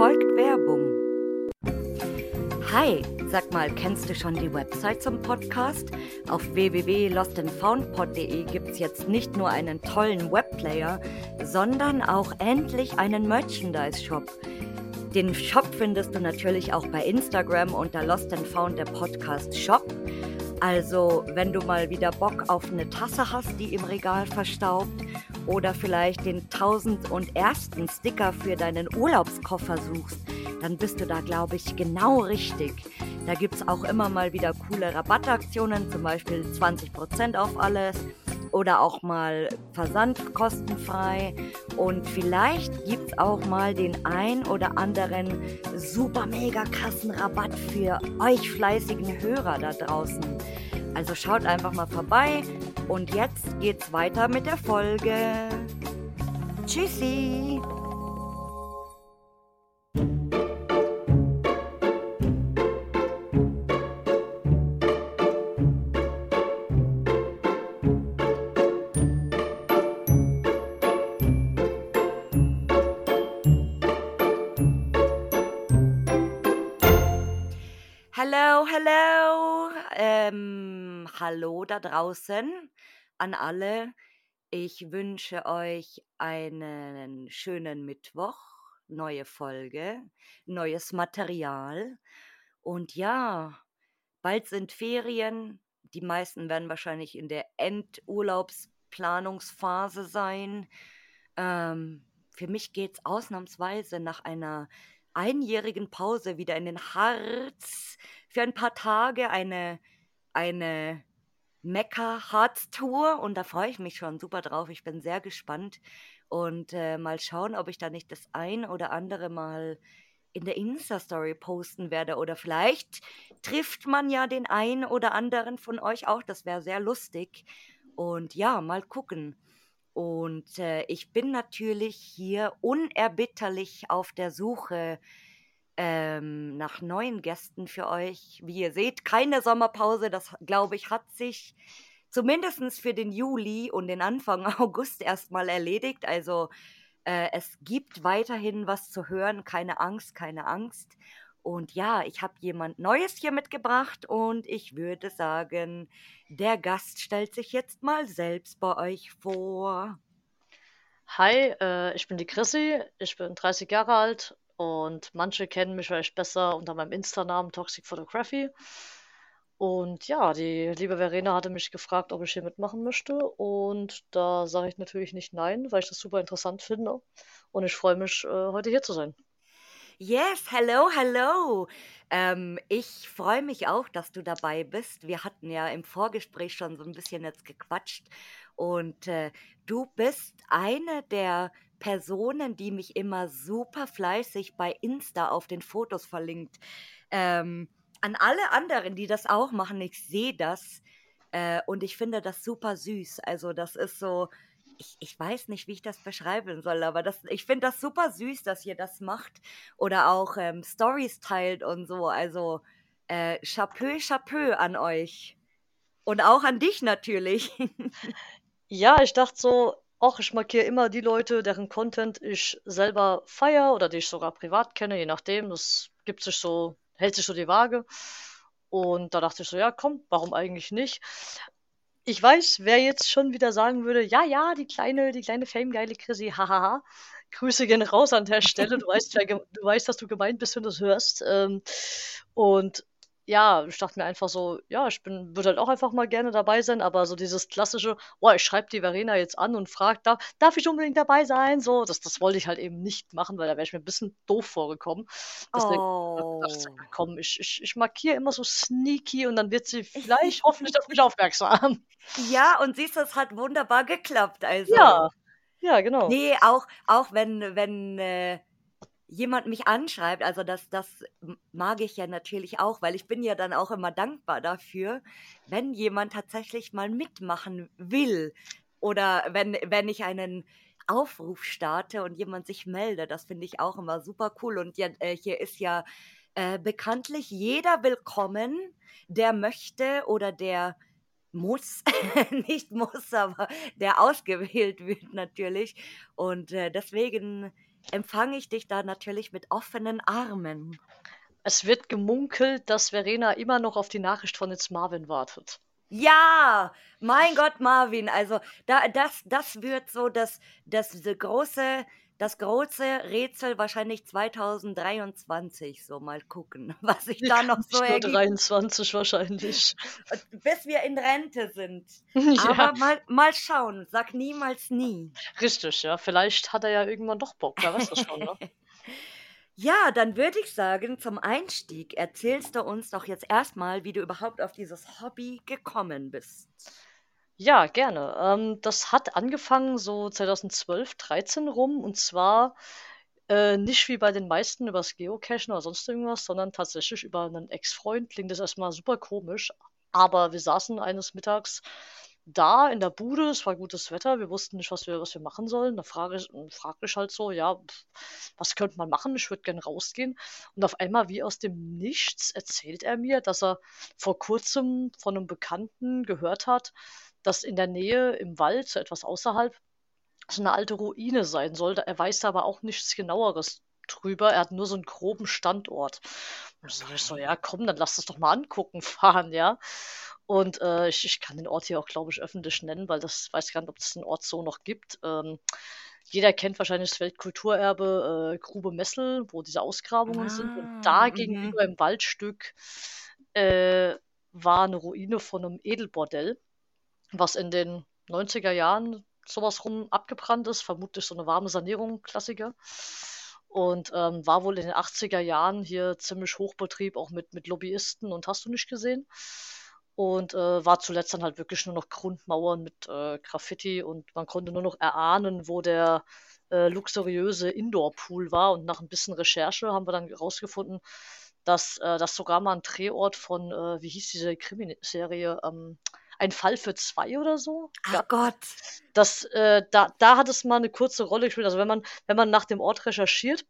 folgt Werbung. Hi, sag mal, kennst du schon die Website zum Podcast? Auf www.lostandfoundpod.de gibt es jetzt nicht nur einen tollen Webplayer, sondern auch endlich einen Merchandise-Shop. Den Shop findest du natürlich auch bei Instagram unter Lost and Found der Podcast Shop. Also, wenn du mal wieder Bock auf eine Tasse hast, die im Regal verstaubt, oder vielleicht den 1001. Sticker für deinen Urlaubskoffer suchst, dann bist du da, glaube ich, genau richtig. Da gibt es auch immer mal wieder coole Rabattaktionen, zum Beispiel 20% auf alles oder auch mal Versand kostenfrei. Und vielleicht gibt es auch mal den ein oder anderen super mega krassen Rabatt für euch fleißigen Hörer da draußen. Also schaut einfach mal vorbei und jetzt geht's weiter mit der Folge. Tschüssi! Hello. Ähm, hallo da draußen an alle. Ich wünsche euch einen schönen Mittwoch, neue Folge, neues Material. Und ja, bald sind Ferien. Die meisten werden wahrscheinlich in der Endurlaubsplanungsphase sein. Ähm, für mich geht es ausnahmsweise nach einer einjährigen Pause wieder in den Harz für ein paar Tage eine, eine Mekka-Harz-Tour und da freue ich mich schon super drauf. Ich bin sehr gespannt und äh, mal schauen, ob ich da nicht das ein oder andere mal in der Insta-Story posten werde oder vielleicht trifft man ja den einen oder anderen von euch auch. Das wäre sehr lustig. Und ja, mal gucken. Und äh, ich bin natürlich hier unerbitterlich auf der Suche ähm, nach neuen Gästen für euch. Wie ihr seht, keine Sommerpause. Das, glaube ich, hat sich zumindest für den Juli und den Anfang August erstmal erledigt. Also äh, es gibt weiterhin was zu hören. Keine Angst, keine Angst. Und ja, ich habe jemand Neues hier mitgebracht und ich würde sagen, der Gast stellt sich jetzt mal selbst bei euch vor. Hi, äh, ich bin die Chrissy, ich bin 30 Jahre alt und manche kennen mich vielleicht besser unter meinem Insta-Namen Toxic Photography. Und ja, die liebe Verena hatte mich gefragt, ob ich hier mitmachen möchte. Und da sage ich natürlich nicht nein, weil ich das super interessant finde. Und ich freue mich, äh, heute hier zu sein. Yes, hello, hello. Ähm, ich freue mich auch, dass du dabei bist. Wir hatten ja im Vorgespräch schon so ein bisschen jetzt gequatscht und äh, du bist eine der Personen, die mich immer super fleißig bei Insta auf den Fotos verlinkt. Ähm, an alle anderen, die das auch machen, ich sehe das äh, und ich finde das super süß. Also das ist so, ich, ich weiß nicht, wie ich das beschreiben soll, aber das, ich finde das super süß, dass ihr das macht oder auch ähm, Stories teilt und so. Also äh, Chapeau, Chapeau an euch. Und auch an dich natürlich. ja, ich dachte so, ach, ich markiere immer die Leute, deren Content ich selber feiere oder die ich sogar privat kenne, je nachdem. Das gibt sich so, hält sich so die Waage. Und da dachte ich so, ja, komm, warum eigentlich nicht? Ich weiß, wer jetzt schon wieder sagen würde, ja, ja, die kleine, die kleine Fame-geile Chrissy, hahaha. Grüße gehen raus an der Stelle. Du weißt, du weißt, dass du gemeint bist, wenn du es hörst. Ähm, und ja, ich dachte mir einfach so, ja, ich bin, würde halt auch einfach mal gerne dabei sein, aber so dieses klassische, boah, ich schreibe die Verena jetzt an und frage, darf, darf ich unbedingt dabei sein? So, das, das wollte ich halt eben nicht machen, weil da wäre ich mir ein bisschen doof vorgekommen. Deswegen oh. dachte ich, komm, ich, ich, ich markiere immer so sneaky und dann wird sie vielleicht hoffentlich auf mich aufmerksam. Ja, und siehst du, es hat wunderbar geklappt. Also. Ja, ja, genau. Nee, auch, auch wenn, wenn, äh, jemand mich anschreibt, also das, das mag ich ja natürlich auch, weil ich bin ja dann auch immer dankbar dafür, wenn jemand tatsächlich mal mitmachen will oder wenn, wenn ich einen Aufruf starte und jemand sich meldet, das finde ich auch immer super cool. Und ja, äh, hier ist ja äh, bekanntlich jeder willkommen, der möchte oder der muss, nicht muss, aber der ausgewählt wird natürlich. Und äh, deswegen empfange ich dich da natürlich mit offenen Armen. Es wird gemunkelt, dass Verena immer noch auf die Nachricht von jetzt Marvin wartet. Ja, mein Gott, Marvin, also da, das, das wird so das, das, das große, das große Rätsel wahrscheinlich 2023. So mal gucken, was sich da noch so ergibt. 23 wahrscheinlich. Bis wir in Rente sind. Ja. Aber mal, mal schauen, sag niemals nie. Richtig, ja. Vielleicht hat er ja irgendwann doch Bock, wer weiß das schon, ne? Ja, dann würde ich sagen, zum Einstieg erzählst du uns doch jetzt erstmal, wie du überhaupt auf dieses Hobby gekommen bist. Ja, gerne. Ähm, das hat angefangen so 2012, 13 rum und zwar äh, nicht wie bei den meisten übers Geocachen oder sonst irgendwas, sondern tatsächlich über einen Ex-Freund. Klingt das erstmal super komisch, aber wir saßen eines Mittags da in der Bude, es war gutes Wetter, wir wussten nicht, was wir, was wir machen sollen. Da frage ich, fragte ich halt so, ja, was könnte man machen? Ich würde gerne rausgehen. Und auf einmal, wie aus dem Nichts, erzählt er mir, dass er vor kurzem von einem Bekannten gehört hat, dass in der Nähe im Wald, so etwas außerhalb, so eine alte Ruine sein sollte. Er weiß aber auch nichts genaueres drüber. Er hat nur so einen groben Standort. Und da sage ich so, ja, komm, dann lass das doch mal angucken, fahren, ja. Und äh, ich, ich, kann den Ort hier auch, glaube ich, öffentlich nennen, weil das weiß gar nicht, ob es den Ort so noch gibt. Ähm, jeder kennt wahrscheinlich das Weltkulturerbe äh, Grube Messel, wo diese Ausgrabungen ah, sind. Und ah, da mhm. gegenüber im Waldstück äh, war eine Ruine von einem Edelbordell, was in den 90er Jahren sowas rum abgebrannt ist. Vermutlich so eine warme Sanierung, Klassiker. Und ähm, war wohl in den 80er Jahren hier ziemlich Hochbetrieb, auch mit, mit Lobbyisten und hast du nicht gesehen und äh, war zuletzt dann halt wirklich nur noch Grundmauern mit äh, Graffiti und man konnte nur noch erahnen, wo der äh, luxuriöse Indoor-Pool war und nach ein bisschen Recherche haben wir dann herausgefunden, dass äh, das sogar mal ein Drehort von, äh, wie hieß diese Krimiserie, ähm, ein Fall für zwei oder so. Ach ja. Gott. Das, äh, da, da hat es mal eine kurze Rolle gespielt. Also wenn man, wenn man nach dem Ort recherchiert,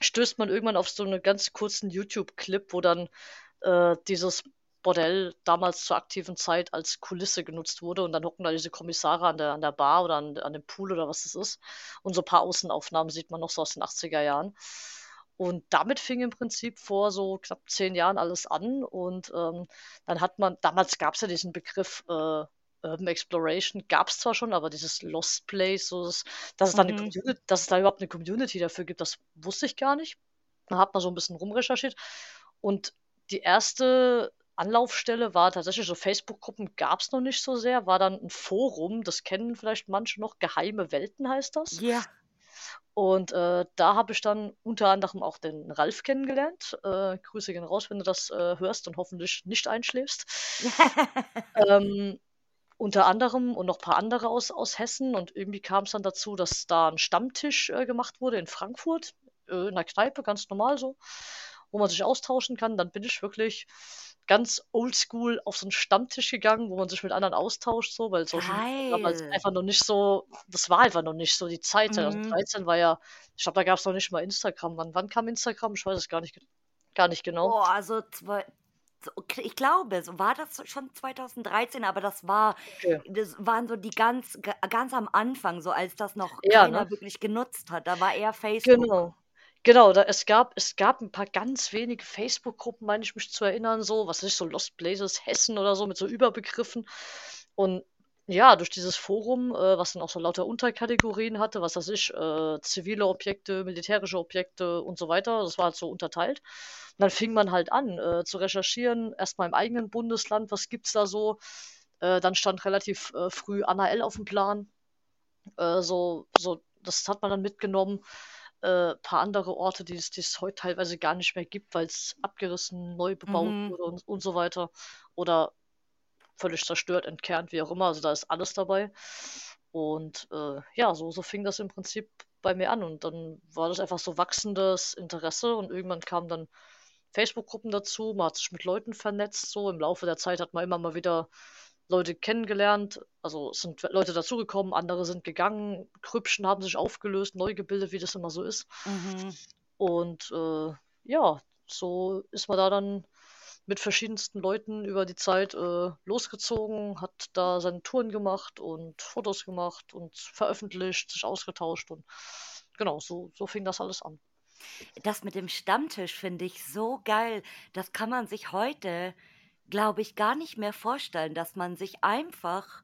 stößt man irgendwann auf so einen ganz kurzen YouTube-Clip, wo dann äh, dieses Bordell damals zur aktiven Zeit als Kulisse genutzt wurde und dann hocken da diese Kommissare an der, an der Bar oder an, an dem Pool oder was das ist. Und so ein paar Außenaufnahmen sieht man noch so aus den 80er Jahren. Und damit fing im Prinzip vor so knapp zehn Jahren alles an. Und ähm, dann hat man, damals gab es ja diesen Begriff äh, Urban Exploration, gab es zwar schon, aber dieses Lost Place, so das, dass, es da eine mhm. dass es da überhaupt eine Community dafür gibt, das wusste ich gar nicht. Da hat man so ein bisschen rumrecherchiert. Und die erste Anlaufstelle war tatsächlich so Facebook-Gruppen gab es noch nicht so sehr, war dann ein Forum, das kennen vielleicht manche noch, Geheime Welten heißt das. Ja. Und äh, da habe ich dann unter anderem auch den Ralf kennengelernt. Äh, Grüße gehen raus, wenn du das äh, hörst und hoffentlich nicht einschläfst. ähm, unter anderem und noch ein paar andere aus, aus Hessen. Und irgendwie kam es dann dazu, dass da ein Stammtisch äh, gemacht wurde in Frankfurt, äh, in der Kneipe, ganz normal so, wo man sich austauschen kann. Dann bin ich wirklich ganz oldschool auf so einen Stammtisch gegangen, wo man sich mit anderen austauscht, so, weil Social Media damals einfach noch nicht so, das war einfach noch nicht so die Zeit. 2013 mhm. war ja, ich glaube, da gab es noch nicht mal Instagram. Wann, wann kam Instagram? Ich weiß es gar nicht, gar nicht genau. Oh, also zwei, ich glaube, so war das schon 2013, aber das war, okay. das waren so die ganz, ganz am Anfang, so als das noch ja, keiner ne? wirklich genutzt hat. Da war eher Facebook. Genau. Genau, da, es gab, es gab ein paar ganz wenige Facebook-Gruppen, meine ich mich zu erinnern, so, was ich, so Lost Places Hessen oder so mit so Überbegriffen. Und ja, durch dieses Forum, äh, was dann auch so lauter Unterkategorien hatte, was weiß ich, äh, zivile Objekte, militärische Objekte und so weiter, das war halt so unterteilt. Und dann fing man halt an äh, zu recherchieren, erstmal im eigenen Bundesland, was gibt's da so. Äh, dann stand relativ äh, früh Anna L. auf dem Plan. Äh, so, so, das hat man dann mitgenommen äh, paar andere Orte, die es, die es heute teilweise gar nicht mehr gibt, weil es abgerissen, neu bebaut mhm. wurde und, und so weiter. Oder völlig zerstört, entkernt, wie auch immer. Also da ist alles dabei. Und äh, ja, so, so fing das im Prinzip bei mir an. Und dann war das einfach so wachsendes Interesse und irgendwann kamen dann Facebook-Gruppen dazu, man hat sich mit Leuten vernetzt, so im Laufe der Zeit hat man immer mal wieder Leute kennengelernt, also sind Leute dazugekommen, andere sind gegangen, Krüppchen haben sich aufgelöst, neu gebildet, wie das immer so ist. Mhm. Und äh, ja, so ist man da dann mit verschiedensten Leuten über die Zeit äh, losgezogen, hat da seine Touren gemacht und Fotos gemacht und veröffentlicht, sich ausgetauscht und genau, so, so fing das alles an. Das mit dem Stammtisch finde ich so geil. Das kann man sich heute, glaube ich, gar nicht mehr vorstellen, dass man sich einfach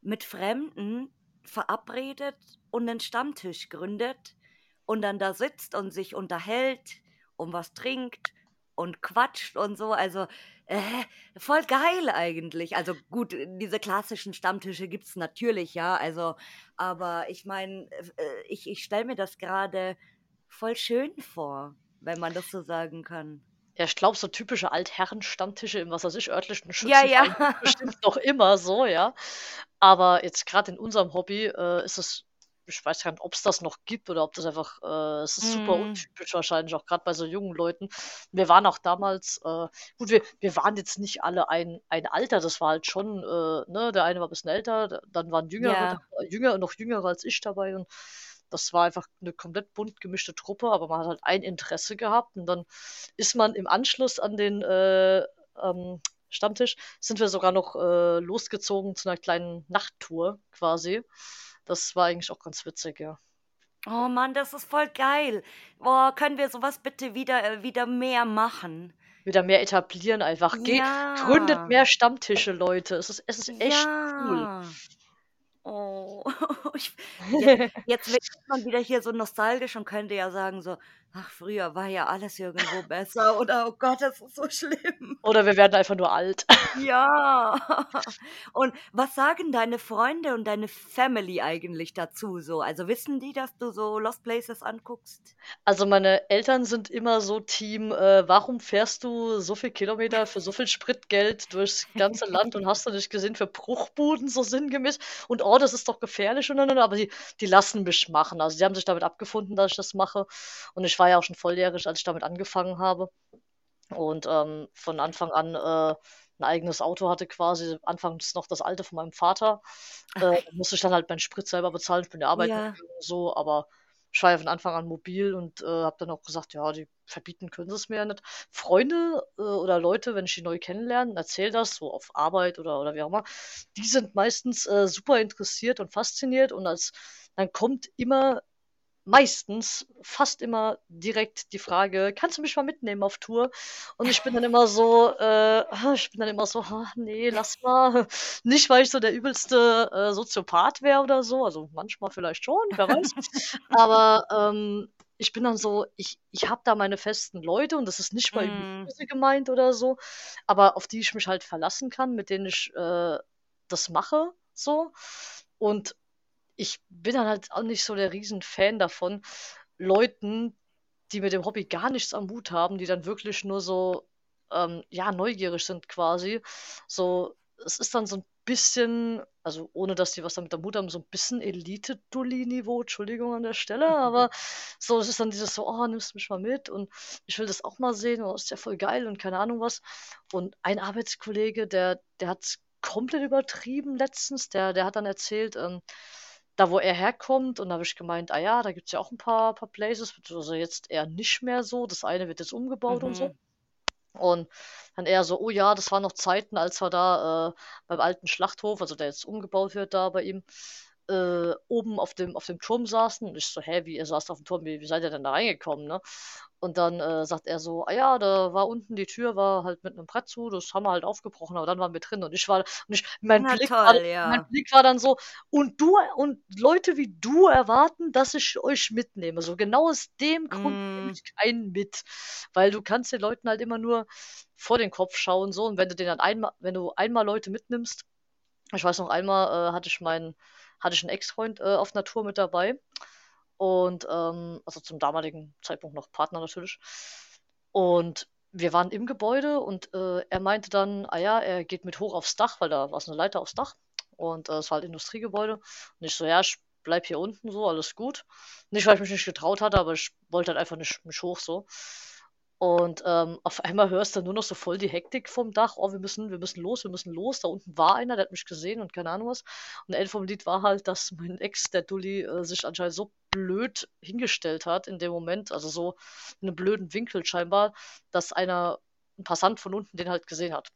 mit Fremden verabredet und einen Stammtisch gründet und dann da sitzt und sich unterhält und was trinkt und quatscht und so. Also äh, voll geil eigentlich. Also gut, diese klassischen Stammtische gibt es natürlich, ja. Also, aber ich meine, äh, ich, ich stelle mir das gerade voll schön vor, wenn man das so sagen kann. Ja, ich glaube, so typische Altherren-Stammtische im, was weiß ich, örtlichen Ja, ja. bestimmt noch immer so, ja. Aber jetzt gerade in unserem Hobby äh, ist es, ich weiß gar nicht, ob es das noch gibt oder ob das einfach, äh, es ist super Mm. untypisch wahrscheinlich, auch gerade bei so jungen Leuten. Wir waren auch damals, äh, gut, wir, wir waren jetzt nicht alle ein, ein Alter, das war halt schon, äh, ne, der eine war ein bisschen älter, dann waren Jüngere, Ja. Jünger, noch Jüngere als ich dabei und das war einfach eine komplett bunt gemischte Truppe, aber man hat halt ein Interesse gehabt und dann ist man im Anschluss an den äh, ähm, Stammtisch, sind wir sogar noch äh, losgezogen zu einer kleinen Nachttour quasi. Das war eigentlich auch ganz witzig, ja. Oh Mann, das ist voll geil. Boah, können wir sowas bitte wieder, äh, wieder mehr machen? Wieder mehr etablieren einfach. Gründet Ja. mehr Stammtische, Leute. Es ist, es ist echt cool. Oh, ich, jetzt, jetzt wird man wieder hier so nostalgisch und könnte ja sagen so, ach, früher war ja alles irgendwo besser oder oh Gott, das ist so schlimm. Oder wir werden einfach nur alt. Ja. Und was sagen deine Freunde und deine Family eigentlich dazu so? Also wissen die, dass du so Lost Places anguckst? Also meine Eltern sind immer so Team, äh, warum fährst du so viel Kilometer für so viel Spritgeld durchs ganze Land und hast du nicht gesehen für Bruchbuden so sinngemäß? Und oh, das ist doch gefährlich und, und, und, aber die, die lassen mich machen. Also die haben sich damit abgefunden, dass ich das mache. Und ich war ja auch schon volljährig, als ich damit angefangen habe. Und ähm, von Anfang an äh, ein eigenes Auto hatte quasi, anfangs noch das alte von meinem Vater. Äh, musste ich dann halt meinen Sprit selber bezahlen, ich bin ja arbeiten Ja. so, aber ich war ja von Anfang an mobil und äh, habe dann auch gesagt, ja, die verbieten können sie es mir ja nicht. Freunde äh, oder Leute, wenn ich die neu kennenlerne, erzähl das so auf Arbeit oder, oder wie auch immer, die sind meistens äh, super interessiert und fasziniert und als dann kommt immer meistens, fast immer direkt die Frage, kannst du mich mal mitnehmen auf Tour? Und ich bin dann immer so, äh, ich bin dann immer so, "Ah, nee, lass mal. Nicht, weil ich so der übelste äh, Soziopath wäre oder so, also manchmal vielleicht schon, wer weiß. Aber ähm, ich bin dann so, ich, ich habe da meine festen Leute und das ist nicht mal Mm. gemeint oder so, aber auf die ich mich halt verlassen kann, mit denen ich äh, das mache, so. Und ich bin dann halt auch nicht so der Riesenfan davon, Leuten, die mit dem Hobby gar nichts am Hut haben, die dann wirklich nur so, ähm, ja, neugierig sind quasi. So, es ist dann so ein bisschen, also ohne dass die was damit am Hut haben, so ein bisschen Elite-Dulli-Niveau, Entschuldigung an der Stelle, aber so, es ist dann dieses so, oh, nimmst du mich mal mit und ich will das auch mal sehen, oh, ist ja voll geil und keine Ahnung was. Und ein Arbeitskollege, der, der hat komplett übertrieben letztens, der, der hat dann erzählt, ähm, da wo er herkommt, und da habe ich gemeint, ah ja, da gibt es ja auch ein paar, paar Places, also jetzt eher nicht mehr so. Das eine wird jetzt umgebaut und so. Mhm. Und dann eher so, oh ja, das waren noch Zeiten, als wir da äh, beim alten Schlachthof, also der jetzt umgebaut wird da bei ihm, äh, oben auf dem, auf dem Turm saßen. Und ich so, hä, wie, ihr saßt auf dem Turm, wie, wie seid ihr denn da reingekommen, ne? Und dann äh, sagt er so, ah ja, da war unten die Tür, war halt mit einem Brett zu, das haben wir halt aufgebrochen, aber dann waren wir drin. Und ich war, und ich, mein Na Blick war, toll, mein ja. Blick war dann so, und du, und Leute wie du erwarten, dass ich euch mitnehme. So genau aus dem Grund nehme Mm. ich keinen mit. Weil du kannst den Leuten halt immer nur vor den Kopf schauen, so. Und wenn du den dann einmal, wenn du einmal Leute mitnimmst, ich weiß noch einmal, äh, hatte ich meinen, hatte ich einen Ex-Freund äh, auf Tour mit dabei. Und ähm, also zum damaligen Zeitpunkt noch Partner natürlich. Und wir waren im Gebäude und äh, er meinte dann, ah ja, er geht mit hoch aufs Dach, weil da war es eine Leiter aufs Dach. Und äh, es war halt Industriegebäude. Und ich so, ja, ich bleib hier unten so, alles gut. Nicht, weil ich mich nicht getraut hatte, aber ich wollte halt einfach nicht mich hoch so. Und ähm, auf einmal hörst du nur noch so voll die Hektik vom Dach. Oh, wir müssen, wir müssen los, wir müssen los. Da unten war einer, der hat mich gesehen und keine Ahnung was. Und Ende vom Lied war halt, dass mein Ex, der Dulli, äh, sich anscheinend so blöd hingestellt hat in dem Moment, also so in einem blöden Winkel scheinbar, dass einer, ein Passant von unten den halt gesehen hat.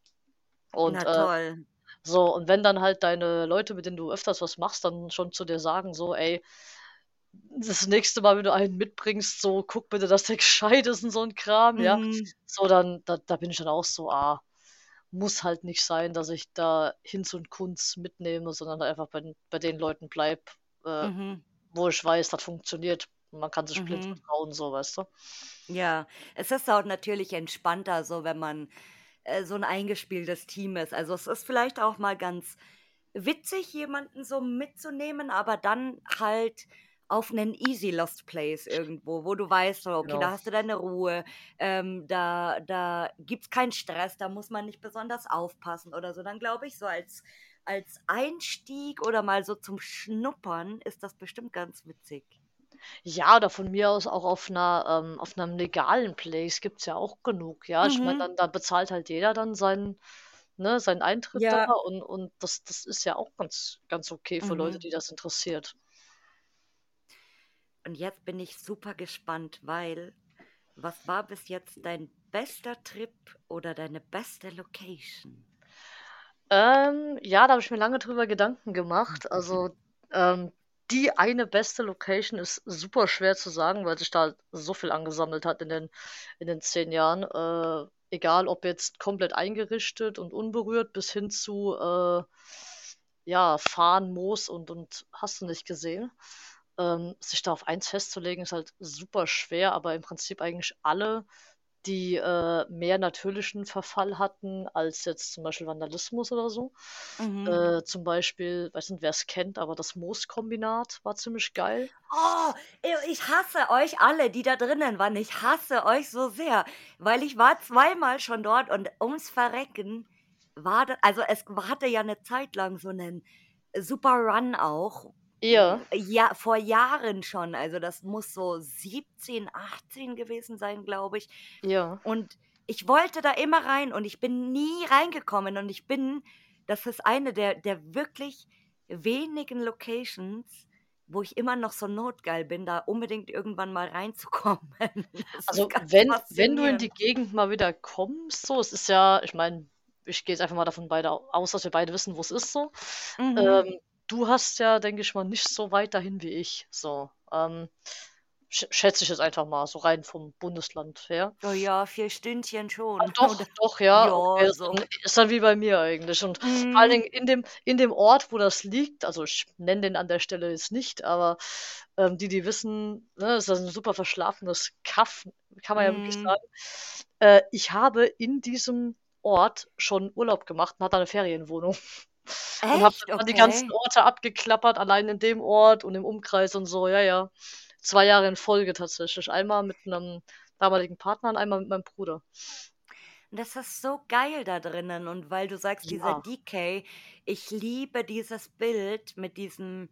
Und Na äh, toll. so, und wenn dann halt deine Leute, mit denen du öfters was machst, dann schon zu dir sagen, so, ey, das nächste Mal, wenn du einen mitbringst, so guck bitte, dass der gescheit ist und so ein Kram, ja. Mhm. So, dann, da, da bin ich dann auch so, ah, muss halt nicht sein, dass ich da Hinz und Kunz mitnehme, sondern einfach bei, bei den Leuten bleib, äh, Mhm. wo ich weiß, das funktioniert. Man kann sich blind Mhm. vertrauen, so, weißt du? Ja, es ist auch natürlich entspannter, so wenn man äh, so ein eingespieltes Team ist. Also es ist vielleicht auch mal ganz witzig, jemanden so mitzunehmen, aber dann halt auf einen easy Lost Place irgendwo, wo du weißt, so, okay, da Genau. hast du deine Ruhe, ähm, da, da gibt's keinen Stress, da muss man nicht besonders aufpassen oder so. Dann glaube ich, so als, als Einstieg oder mal so zum Schnuppern ist das bestimmt ganz witzig. Ja, oder von mir aus auch auf einer, ähm, auf einem legalen Place gibt's ja auch genug, ja. Ich meine, Mhm. dann, da bezahlt halt jeder dann seinen, ne, seinen Eintritt da Ja. und, und das, das ist ja auch ganz, ganz okay für Leute, Mhm. die das interessiert. Und jetzt bin ich super gespannt, weil was war bis jetzt dein bester Trip oder deine beste Location? Ähm, ja, da habe ich mir lange drüber Gedanken Mhm. gemacht. Also, ähm, die eine beste Location ist super schwer zu sagen, weil sich da so viel angesammelt hat in den, in den zehn Jahren. Äh, egal ob jetzt komplett eingerichtet und unberührt bis hin zu, äh, ja, Farn, Moos und, und hast du nicht gesehen. Ähm, sich da auf eins festzulegen, ist halt super schwer, aber im Prinzip eigentlich alle, die äh, mehr natürlichen Verfall hatten als jetzt zum Beispiel Vandalismus oder so. Mhm. Äh, zum Beispiel, weiß nicht, wer es kennt, aber das Mooskombinat war ziemlich geil. Oh, ich hasse euch alle, die da drinnen waren. Ich hasse euch so sehr, weil ich war zweimal schon dort und ums Verrecken war das, also es hatte ja eine Zeit lang so einen super Run auch. Ja, Ja, vor Jahren schon. Also das muss so 17, 18 gewesen sein, glaube ich. ja. Und ich wollte da immer rein und ich bin nie reingekommen. Und ich bin, das ist eine der, der wirklich wenigen Locations, wo ich immer noch so notgeil bin, da unbedingt irgendwann mal reinzukommen. Das Also wenn, wenn du in die Gegend mal wieder kommst, so, es ist ja, ich meine, ich gehe jetzt einfach mal davon beide aus, dass wir beide wissen, wo es ist, so. Mhm. Ähm, du hast ja, denke ich mal, nicht so weit dahin wie ich, so. Ähm, sch schätze ich jetzt einfach mal, so rein vom Bundesland her. Oh ja, vier Stündchen Ah, schon. doch, Oder? doch, ja, Ja, okay, ist so. dann, ist dann wie bei mir eigentlich. Und vor allen Mhm. Dingen in dem, in dem Ort, wo das liegt, also ich nenne den an der Stelle jetzt nicht, aber ähm, die, die wissen, ne, ist das ein super verschlafenes Kaff, kann man ja wirklich Mhm. sagen. Äh, ich habe in diesem Ort schon Urlaub gemacht und hatte eine Ferienwohnung. Und habe Echt? dann die ganzen Okay. Orte abgeklappert, allein in dem Ort und im Umkreis und so, ja, ja. Zwei Jahre in Folge tatsächlich. Einmal mit einem damaligen Partner und einmal mit meinem Bruder. Und das ist so geil da drinnen. Und weil du sagst, dieser Ja. DK, ich liebe dieses Bild mit diesem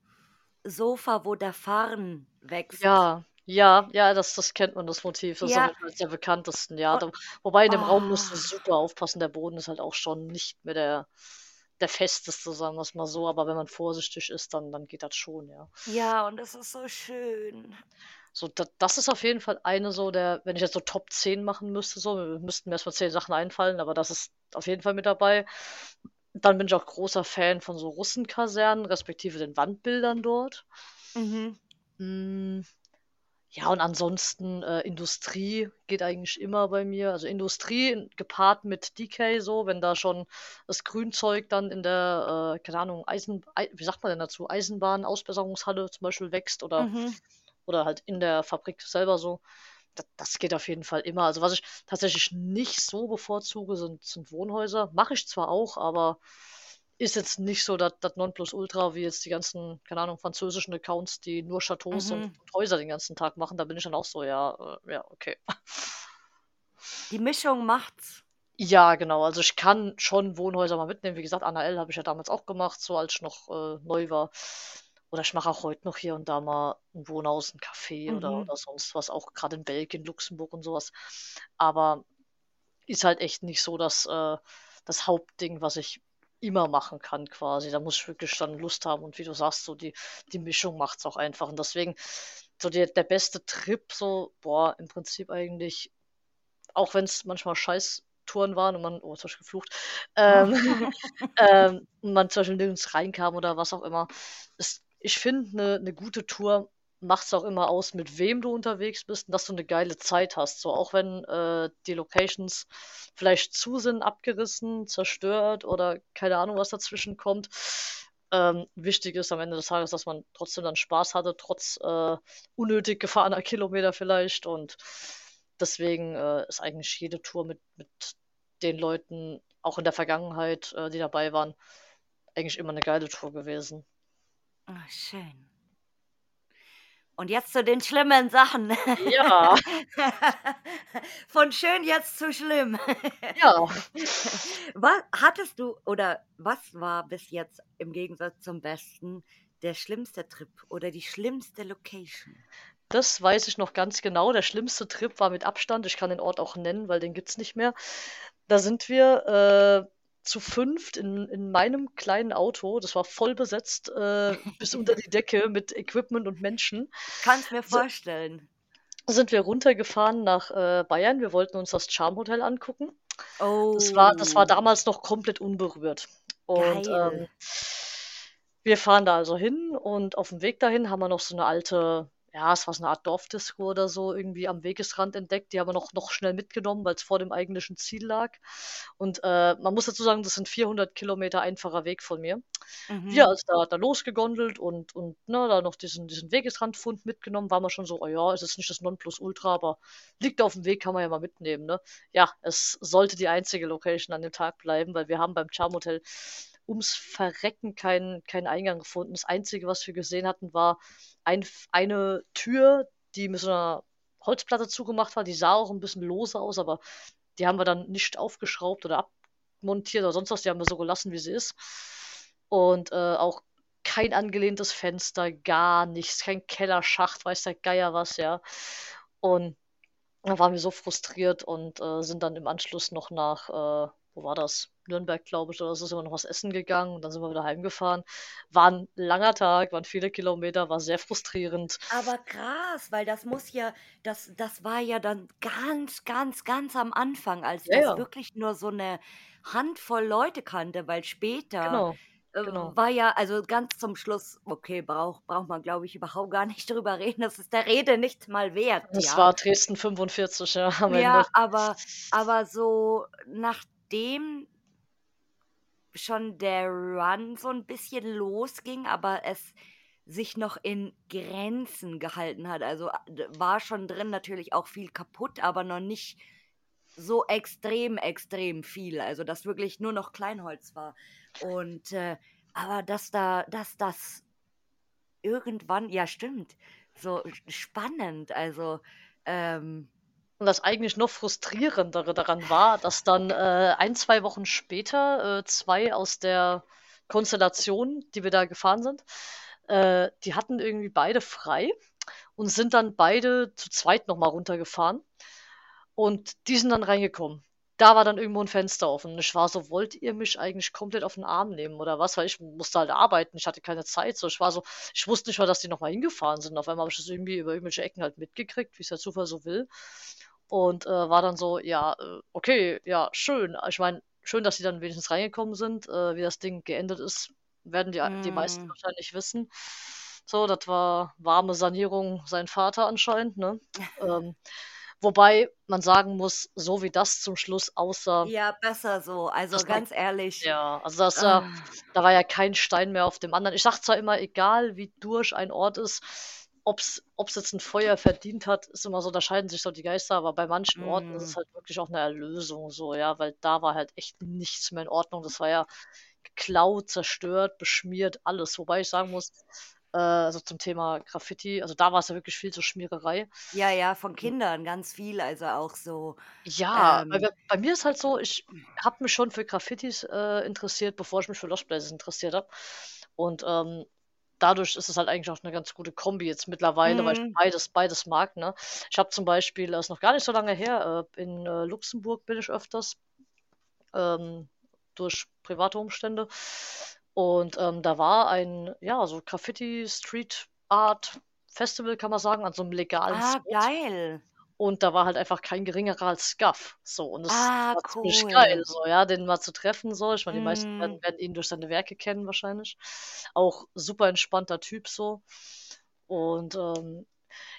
Sofa, wo der Farn wächst. Ja, ja, ja, das, das kennt man, das Motiv. Das ist Ja. auch eines der bekanntesten, ja. Und, Da, wobei in dem Raum musst du oh, super aufpassen, der Boden ist halt auch schon nicht mehr der, der festeste, sagen wir es mal so, aber wenn man vorsichtig ist, dann, dann geht das schon, ja. ja, und es ist so schön. So, da, das ist auf jeden Fall eine so der, wenn ich jetzt so Top 10 machen müsste, so, müssten mir erstmal 10 Sachen einfallen, aber das ist auf jeden Fall mit dabei. Dann bin ich auch großer Fan von so Russenkasernen, respektive den Wandbildern dort. Mhm. Mm, Ja, und ansonsten äh, Industrie geht eigentlich immer bei mir. Also Industrie in- gepaart mit DK so, wenn da schon das Grünzeug dann in der, äh, keine Ahnung, Eisen, Ei- wie sagt man denn dazu, Eisenbahn-Ausbesserungshalle zum Beispiel wächst oder, Mhm. oder halt in der Fabrik selber so. Das, das geht auf jeden Fall immer. Also was ich tatsächlich nicht so bevorzuge, sind, sind Wohnhäuser. Mache ich zwar auch, aber ist jetzt nicht so das, das Nonplusultra wie jetzt die ganzen, keine Ahnung, französischen Accounts, die nur Chateaus und, Mhm. und Häuser den ganzen Tag machen. Da bin ich dann auch so, ja, äh, ja, okay. Die Mischung macht's. Ja, genau. Also ich kann schon Wohnhäuser mal mitnehmen. Wie gesagt, Anna L. habe ich ja damals auch gemacht, so als ich noch äh, neu war. Oder ich mache auch heute noch hier und da mal ein Wohnhaus, ein Café oder, Mhm. oder sonst was, auch gerade in Belgien, Luxemburg und sowas. Aber ist halt echt nicht so das, äh, das Hauptding, was ich immer machen kann, quasi. Da muss ich wirklich dann Lust haben und wie du sagst, so die, die Mischung macht es auch einfach. Und deswegen, so der, der beste Trip, so, boah, im Prinzip eigentlich, auch wenn es manchmal Scheiß-Touren waren und man, oh, hab ich geflucht, ähm, ähm, und man zum Beispiel nirgends reinkam oder was auch immer. Es, ich finde, eine, eine gute Tour macht es auch immer aus, mit wem du unterwegs bist und dass du eine geile Zeit hast. So, auch wenn äh, die Locations vielleicht zu sind, abgerissen, zerstört oder keine Ahnung, was dazwischen kommt. Ähm, wichtig ist am Ende des Tages, dass man trotzdem dann Spaß hatte, trotz äh, unnötig gefahrener Kilometer vielleicht. Und deswegen äh, ist eigentlich jede Tour mit, mit den Leuten, auch in der Vergangenheit, äh, die dabei waren, eigentlich immer eine geile Tour gewesen. Ach, schön. Und jetzt zu den schlimmen Sachen. Ja. Von schön jetzt zu schlimm. Ja. Was hattest du oder was war bis jetzt im Gegensatz zum besten der schlimmste Trip oder die schlimmste Location? Das weiß ich noch ganz genau. Der schlimmste Trip war mit Abstand. Ich kann den Ort auch nennen, weil den gibt es nicht mehr. Da sind wir äh, zu fünft in, in meinem kleinen Auto. Das war voll besetzt äh, bis unter die Decke mit Equipment und Menschen. Kannst mir vorstellen. Sind wir runtergefahren nach äh, Bayern. Wir wollten uns das Charm Hotel angucken. Oh. Das war, das war damals noch komplett unberührt. Und ähm, wir fahren da also hin und auf dem Weg dahin haben wir noch so eine alte ja, es war so eine Art Dorfdisco oder so, irgendwie am Wegesrand entdeckt. Die haben wir noch, noch schnell mitgenommen, weil es vor dem eigentlichen Ziel lag. Und äh, man muss dazu sagen, das sind 400 Kilometer einfacher Weg von mir. Mhm. Wir also da, da losgegondelt und, und ne, da noch diesen, diesen Wegesrandfund mitgenommen, waren wir schon so, oh ja, ist jetzt nicht das Nonplusultra, aber liegt auf dem Weg, kann man ja mal mitnehmen. Ne? Ja, es sollte die einzige Location an dem Tag bleiben, weil wir haben beim Charm Hotel ums Verrecken keinen keinen Eingang gefunden. Das Einzige, was wir gesehen hatten, war ein, eine Tür, die mit so einer Holzplatte zugemacht war. Die sah auch ein bisschen lose aus, aber die haben wir dann nicht aufgeschraubt oder abmontiert oder sonst was. Die haben wir so gelassen, wie sie ist. Und äh, auch kein angelehntes Fenster, gar nichts, kein Kellerschacht, weiß der Geier was, ja. Und dann waren wir so frustriert und äh, sind dann im Anschluss noch nach, äh, wo war das? Nürnberg, glaube ich, oder so, sind wir noch was essen gegangen und dann sind wir wieder heimgefahren. War ein langer Tag, waren viele Kilometer, war sehr frustrierend. Aber krass, weil das muss ja, das, das war ja dann ganz, ganz, ganz am Anfang, als ja, das ja. wirklich nur so eine Handvoll Leute kannte, weil später. Genau. Äh, genau. War ja, also ganz zum Schluss, okay, braucht braucht man, glaube ich, überhaupt gar nicht drüber reden. Das ist der Rede nicht mal wert. Das ja. war Dresden 45, ja. Am ja, Ende. aber, aber so nachdem schon der Run so ein bisschen losging, aber es sich noch in Grenzen gehalten hat. Also war schon drin natürlich auch viel kaputt, aber noch nicht so extrem, extrem viel. Also dass wirklich nur noch Kleinholz war. Und äh, aber dass da, dass das irgendwann, ja stimmt, so spannend. Also ähm, und das eigentlich noch frustrierendere daran war, dass dann äh, ein, zwei Wochen später äh, zwei aus der Konstellation, die wir da gefahren sind, äh, die hatten irgendwie beide frei und sind dann beide zu zweit nochmal runtergefahren. Und die sind dann reingekommen. Da war dann irgendwo ein Fenster offen. Und ich war so, wollt ihr mich eigentlich komplett auf den Arm nehmen oder was? Weil ich musste halt arbeiten. Ich hatte keine Zeit. So, ich war so, ich wusste nicht mal, dass die nochmal hingefahren sind. Auf einmal habe ich das irgendwie über irgendwelche Ecken halt mitgekriegt, wie es der Zufall so will. Und äh, war dann so, ja, äh, okay, ja, schön. Ich meine, schön, dass sie dann wenigstens reingekommen sind. Äh, wie das Ding geendet ist, werden die, mm. die meisten mm. wahrscheinlich wissen. So, das war warme Sanierung sein Vater anscheinend, ne? ähm, wobei man sagen muss, so wie das zum Schluss aussah. Ja, besser so. Also ganz war, ehrlich. Ja, also das, ah. da war ja kein Stein mehr auf dem anderen. Ich sag zwar immer, egal wie durch ein Ort ist, ob es jetzt ein Feuer verdient hat, ist immer so, da scheiden sich so die Geister, aber bei manchen Orten mm. ist es mhm. halt wirklich auch eine Erlösung so, ja, weil da war halt echt nichts mehr in Ordnung. Das war ja geklaut, zerstört, beschmiert, alles. Wobei ich sagen muss, äh, also zum Thema Graffiti, also da war es ja wirklich viel so Schmiererei. Ja, ja, von Kindern ganz viel, also auch so. Ja, ähm, weil bei mir ist halt so, ich habe mich schon für Graffitis äh, interessiert, bevor ich mich für Lost Places interessiert habe. Und ähm, dadurch ist es halt eigentlich auch eine ganz gute Kombi jetzt mittlerweile, mhm. weil ich mhm. beides, beides mag. Ne? Ich habe zum Beispiel, das ist noch gar nicht so lange her, äh, in äh, Luxemburg bin ich öfters ähm, durch private Umstände. Und ähm, da war ein, ja, so Graffiti Street Art Festival, kann man sagen, an so einem legalen Ah, Spot. geil. Und da war halt einfach kein geringerer als Scuff. So, und das Ah, war ziemlich geil, so, ja, den mal zu treffen, so. Ich meine, die meisten werden, werden ihn durch seine Werke kennen, wahrscheinlich. Auch super entspannter Typ, so. Und ähm,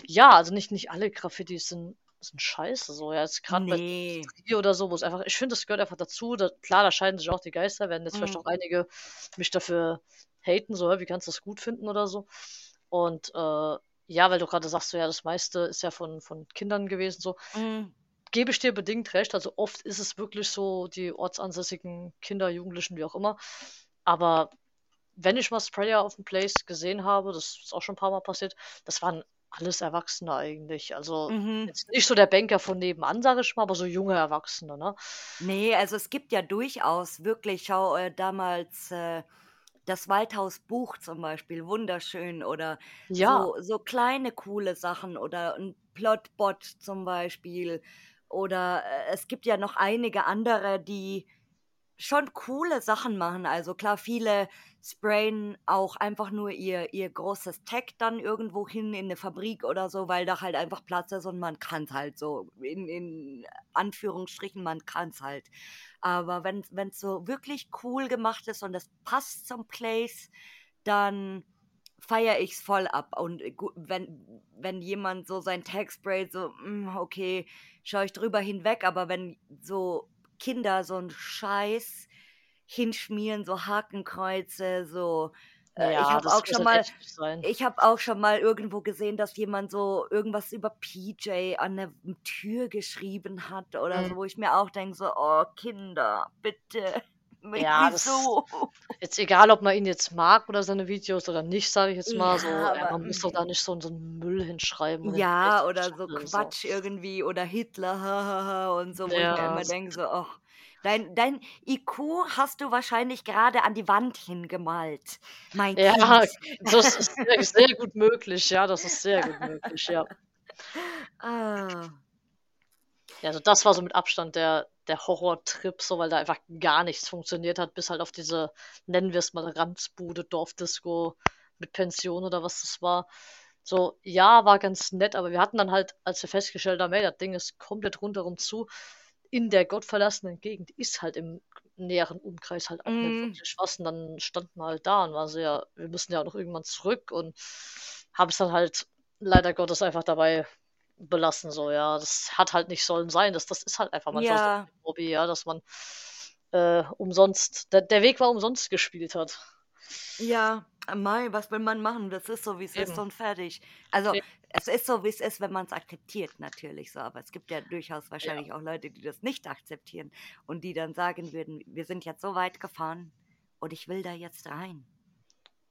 ja, also nicht, nicht alle Graffitis sind, sind scheiße. So, ja, jetzt gerade Nee. bei oder so, wo es einfach, ich finde, das gehört einfach dazu. Da, klar, da scheiden sich auch die Geister, werden jetzt vielleicht Mhm. auch einige mich dafür haten, so, wie kannst du das gut finden oder so. Und äh, ja, weil du gerade sagst, so, ja, das meiste ist ja von, von Kindern gewesen, so Mhm. gebe ich dir bedingt recht. Also oft ist es wirklich so, die ortsansässigen Kinder, Jugendlichen, wie auch immer. Aber wenn ich mal Sprayer auf dem Place gesehen habe, das ist auch schon ein paar Mal passiert, das waren alles Erwachsene eigentlich. Also Mhm. jetzt nicht so der Banker von nebenan, sage ich mal, aber so junge Erwachsene, ne? Nee, also es gibt ja durchaus wirklich, schau, äh, damals äh, das Waldhaus Buch zum Beispiel, wunderschön. Oder Ja, so, so kleine coole Sachen oder ein Plotbot zum Beispiel. Oder äh, es gibt ja noch einige andere, die schon coole Sachen machen. Also klar, viele sprayen auch einfach nur ihr, ihr großes Tag dann irgendwo hin in eine Fabrik oder so, weil da halt einfach Platz ist und man kann es halt so. In, in Anführungsstrichen, man kann es halt. Aber wenn es so wirklich cool gemacht ist und das passt zum Place, dann feiere ich es voll ab. Und wenn, wenn jemand so sein Tag sprayt, so, mm, okay, schaue ich drüber hinweg, aber wenn so Kinder so einen Scheiß hinschmieren, so Hakenkreuze, so. Äh, ich ja, habe das auch schon mal, ich habe auch schon mal irgendwo gesehen, dass jemand so irgendwas über PJ an der Tür geschrieben hat oder Mhm. so, wo ich mir auch denke, so, oh Kinder, bitte, Ja, wieso? jetzt egal, ob man ihn jetzt mag oder seine Videos oder nicht, sage ich jetzt mal so. Ja, Ja, aber man muss doch da nicht so, so einen Müll hinschreiben Ja, oder so stapeln, so. Quatsch irgendwie oder Hitler, hahaha und so, wo ich mir Ja, immer denke, so, ach, dein, dein IQ hast du wahrscheinlich gerade an die Wand hingemalt, mein ja, Kind. das ist sehr, sehr gut möglich. Ja, das ist sehr gut möglich. Ja. Ah, Ja, also das war so mit Abstand der, der Horrortrip, so, weil da einfach gar nichts funktioniert hat, bis halt auf diese, nennen wir es mal, Ranzbude, Dorfdisco mit Pension oder was das war. So, ja, war ganz nett, aber wir hatten dann halt, als wir festgestellt haben, ey, das Ding ist komplett rundherum zu, in der gottverlassenen Gegend ist halt im näheren Umkreis halt auch nicht mm, wirklich was. Und dann standen wir halt da und war so, ja, wir müssen ja auch noch irgendwann zurück und haben es dann halt leider Gottes einfach dabei belassen, so, ja. Das hat halt nicht sollen sein. Das, das ist halt einfach manchmal so ja, ein Hobby, ja, dass man äh, umsonst, der, der Weg war umsonst gespielt hat. ja, Mai, was will man machen? Das ist so, wie es ist Eben. und fertig. Also, Eben. es ist so, wie es ist, wenn man es akzeptiert, natürlich so. Aber es gibt ja durchaus Ja. wahrscheinlich auch Leute, die das nicht akzeptieren und die dann sagen würden, wir sind jetzt so weit gefahren und ich will da jetzt rein.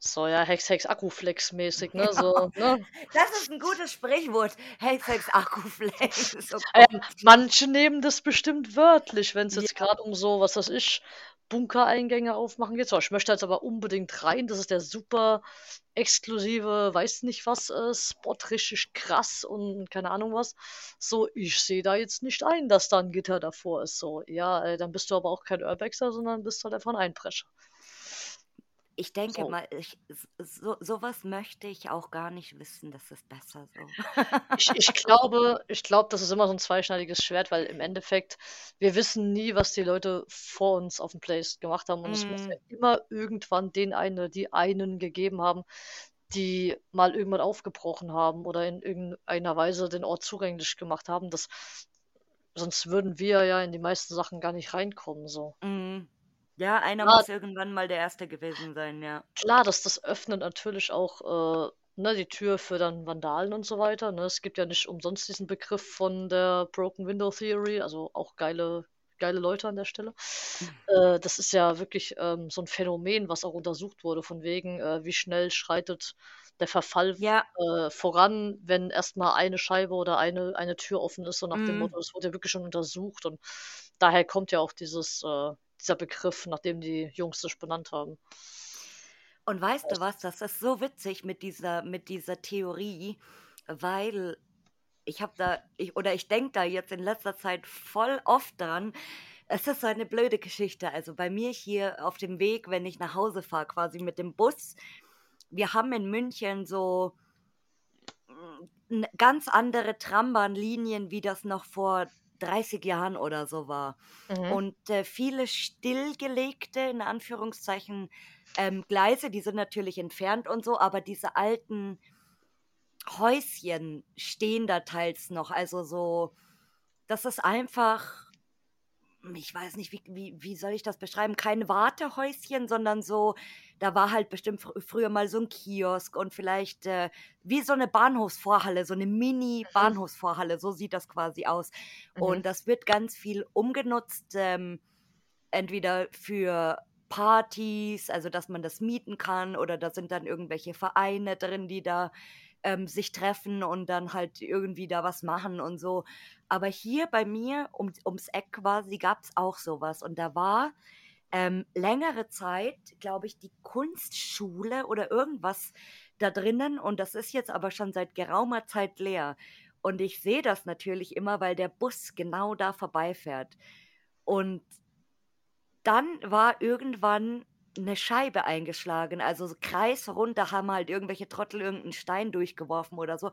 So, ja, Hex, Hex, Akkuflex-mäßig, ne? So, ne? Das ist ein gutes Sprichwort. Hellsex Akkuflex. Oh Ähm, manche nehmen das bestimmt wörtlich, wenn es Ja. jetzt gerade um so, was weiß ich, Bunkereingänge aufmachen geht. So, ich möchte jetzt aber unbedingt rein. Das ist der super exklusive, weiß nicht was, äh, Spot, richtig krass und keine Ahnung was. So, ich sehe da jetzt nicht ein, dass da ein Gitter davor ist. So, ja, äh, dann bist du aber auch kein Urbexer, sondern bist halt einfach ein Einbrecher. Ich denke So. mal, ich, so, sowas möchte ich auch gar nicht wissen. Das ist besser so. Ich, ich glaube, ich glaube, das ist immer so ein zweischneidiges Schwert, weil im Endeffekt, wir wissen nie, was die Leute vor uns auf dem Place gemacht haben. Und es muss ja Mm, immer irgendwann den einen oder die einen gegeben haben, die mal irgendwann aufgebrochen haben oder in irgendeiner Weise den Ort zugänglich gemacht haben. Das, sonst würden wir ja in die meisten Sachen gar nicht reinkommen. So. mm. Ja, einer Klar, muss irgendwann mal der Erste gewesen sein, ja. klar, dass das öffnet natürlich auch äh, ne, die Tür für dann Vandalen und so weiter. Ne? Es gibt ja nicht umsonst diesen Begriff von der Broken Window Theory, also auch geile, geile Leute an der Stelle. Äh, das ist ja wirklich ähm, so ein Phänomen, was auch untersucht wurde, von wegen, äh, wie schnell schreitet der Verfall Ja, äh, voran, wenn erstmal eine Scheibe oder eine, eine Tür offen ist, so nach dem mm. Motto, das wurde ja wirklich schon untersucht und daher kommt ja auch dieses, äh, dieser Begriff, nachdem die Jungs sich benannt haben. Und weißt du was, das ist so witzig mit dieser, mit dieser Theorie, weil ich habe da, ich, oder ich denke da jetzt in letzter Zeit voll oft dran. Es ist so eine blöde Geschichte. Also bei mir hier auf dem Weg, wenn ich nach Hause fahre, quasi mit dem Bus, wir haben in München so mm, ganz andere Trambahnlinien, wie das noch vor 30 Jahren oder so war. Mhm. Und äh, viele stillgelegte, in Anführungszeichen, ähm, Gleise, die sind natürlich entfernt und so, aber diese alten Häuschen stehen da teils noch. Also so, das ist einfach, ich weiß nicht, wie, wie, wie soll ich das beschreiben? Kein Wartehäuschen, sondern so, da war halt bestimmt fr früher mal so ein Kiosk und vielleicht äh, wie so eine Bahnhofsvorhalle, so eine Mhm. Mini-Bahnhofsvorhalle, so sieht das quasi aus. Mhm. Und das wird ganz viel umgenutzt, ähm, entweder für Partys, also dass man das mieten kann, oder da sind dann irgendwelche Vereine drin, die da ähm, sich treffen und dann halt irgendwie da was machen und so. Aber hier bei mir um, ums Eck quasi gab es auch sowas. Und da war ähm, längere Zeit, glaube ich, die Kunstschule oder irgendwas da drinnen. Und das ist jetzt aber schon seit geraumer Zeit leer. Und ich sehe das natürlich immer, weil der Bus genau da vorbeifährt. Und dann war irgendwann eine Scheibe eingeschlagen, also so kreisrund, da haben halt irgendwelche Trottel irgendeinen Stein durchgeworfen oder so.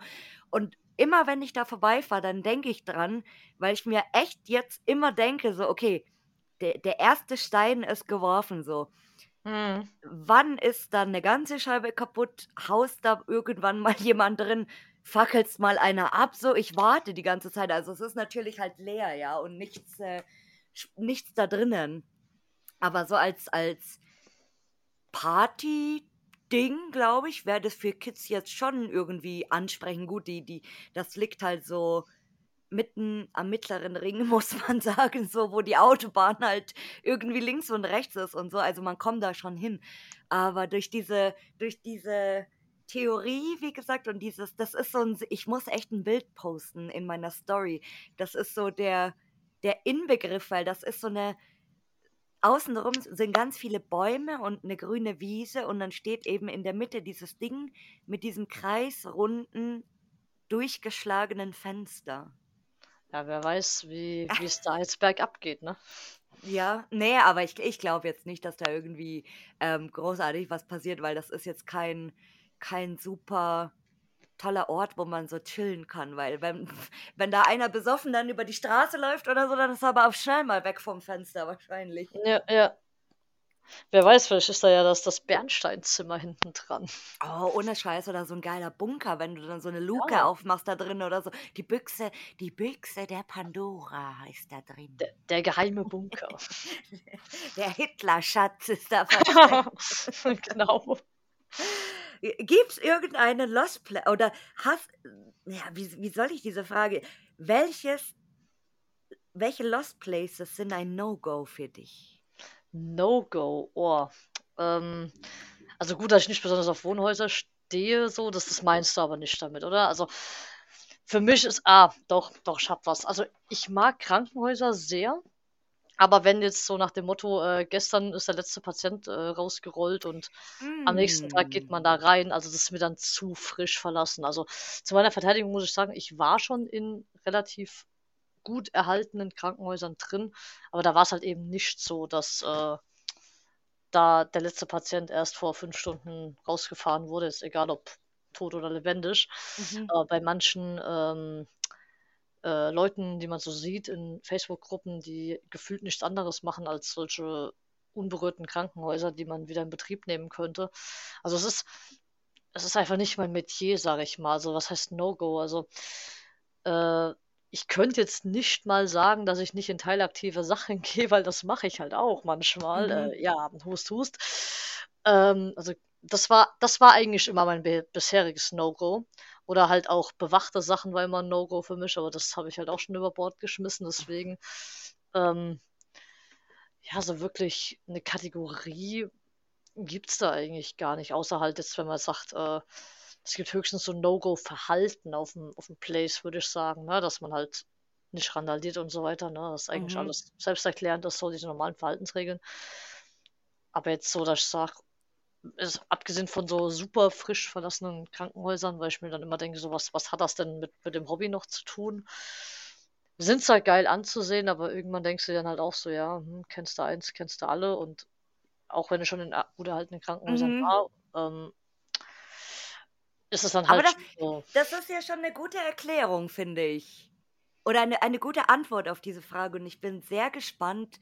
Und immer wenn ich da vorbeifahre, dann denke ich dran, weil ich mir echt jetzt immer denke, so, okay, der, der erste Stein ist geworfen, so. Mhm. Wann ist dann eine ganze Scheibe kaputt? Haust da irgendwann mal jemand drin? Fackelst mal einer ab? So, ich warte die ganze Zeit. Also es ist natürlich halt leer, ja, und nichts, äh, sch- nichts da drinnen. Aber so als, als Party-Ding, glaube ich, wäre das für Kids jetzt schon irgendwie ansprechend. Gut, die, die, das liegt halt so mitten am mittleren Ring, muss man sagen, so wo die Autobahn halt irgendwie links und rechts ist und so. Also man kommt da schon hin. Aber durch diese, durch diese Theorie, wie gesagt, und dieses, das ist so ein, ich muss echt ein Bild posten in meiner Story. Das ist so der, der Inbegriff, weil das ist so eine, außenrum sind ganz viele Bäume und eine grüne Wiese und dann steht eben in der Mitte dieses Ding mit diesem kreisrunden, durchgeschlagenen Fenster. Ja, wer weiß, wie wie es da jetzt bergab geht, ne? Ja, nee, aber ich, ich glaube jetzt nicht, dass da irgendwie ähm, großartig was passiert, weil das ist jetzt kein, kein super toller Ort, wo man so chillen kann, weil wenn, wenn da einer besoffen dann über die Straße läuft oder so, dann ist er aber auch schnell mal weg vom Fenster wahrscheinlich. Ja, ja. Wer weiß, vielleicht ist da ja das, das Bernsteinzimmer hinten dran. Oh, ohne Scheiß oder so ein geiler Bunker, wenn du dann so eine Luke Ja. aufmachst da drin oder so. Die Büchse, die Büchse der Pandora ist da drin. Der, der geheime Bunker. Der Hitler-Schatz ist da versteckt. genau. Gibt es irgendeine Lost Place oder hast, ja, wie, wie soll ich diese Frage, welches, welche Lost Places sind ein No-Go für dich? No-Go. Oh. Ähm, also gut, dass ich nicht besonders auf Wohnhäuser stehe, so, das, das meinst du aber nicht damit, oder? Also für mich ist, ah, doch, doch, ich hab was. Also ich mag Krankenhäuser sehr, aber wenn jetzt so nach dem Motto, äh, gestern ist der letzte Patient äh, rausgerollt und am nächsten Tag geht man da Mm. rein, also das ist mir dann zu frisch verlassen. Also zu meiner Verteidigung muss ich sagen, ich war schon in relativ gut erhaltenen Krankenhäusern drin, aber da war es halt eben nicht so, dass äh, da der letzte Patient erst vor fünf Stunden rausgefahren wurde, ist egal ob tot oder lebendig. Mhm. Aber bei manchen ähm, äh, Leuten, die man so sieht in Facebook-Gruppen, die gefühlt nichts anderes machen als solche unberührten Krankenhäuser, die man wieder in Betrieb nehmen könnte. Also es ist, es ist einfach nicht mein Metier, sage ich mal. Also was heißt No-Go? Also äh, ich könnte jetzt nicht mal sagen, dass ich nicht in teilaktive Sachen gehe, weil das mache ich halt auch manchmal. Mhm. Äh, ja, Hust, Hust. Ähm, also das war, das war eigentlich immer mein bisheriges No-Go. Oder halt auch bewachte Sachen war immer ein No-Go für mich, aber das habe ich halt auch schon über Bord geschmissen. Deswegen, ähm, ja, so wirklich eine Kategorie gibt's da eigentlich gar nicht. Außer halt jetzt, wenn man sagt, äh, es gibt höchstens so No-Go-Verhalten auf dem, auf dem Place, würde ich sagen, ne? Dass man halt nicht randaliert und so weiter, ne? Das ist eigentlich Mhm. alles selbsterklärend, das so diese normalen Verhaltensregeln. Aber jetzt so, dass ich sage, ist, abgesehen von so super frisch verlassenen Krankenhäusern, weil ich mir dann immer denke, so was, was hat das denn mit, mit dem Hobby noch zu tun? Sind zwar geil anzusehen, aber irgendwann denkst du dann halt auch so, ja, hm, kennst du eins, kennst du alle und auch wenn du schon in gut erhaltenen Krankenhäusern Mhm. war, ähm, ist es dann Aber halt das, schon so. das ist ja schon eine gute Erklärung, finde ich. Oder eine, eine gute Antwort auf diese Frage. Und ich bin sehr gespannt,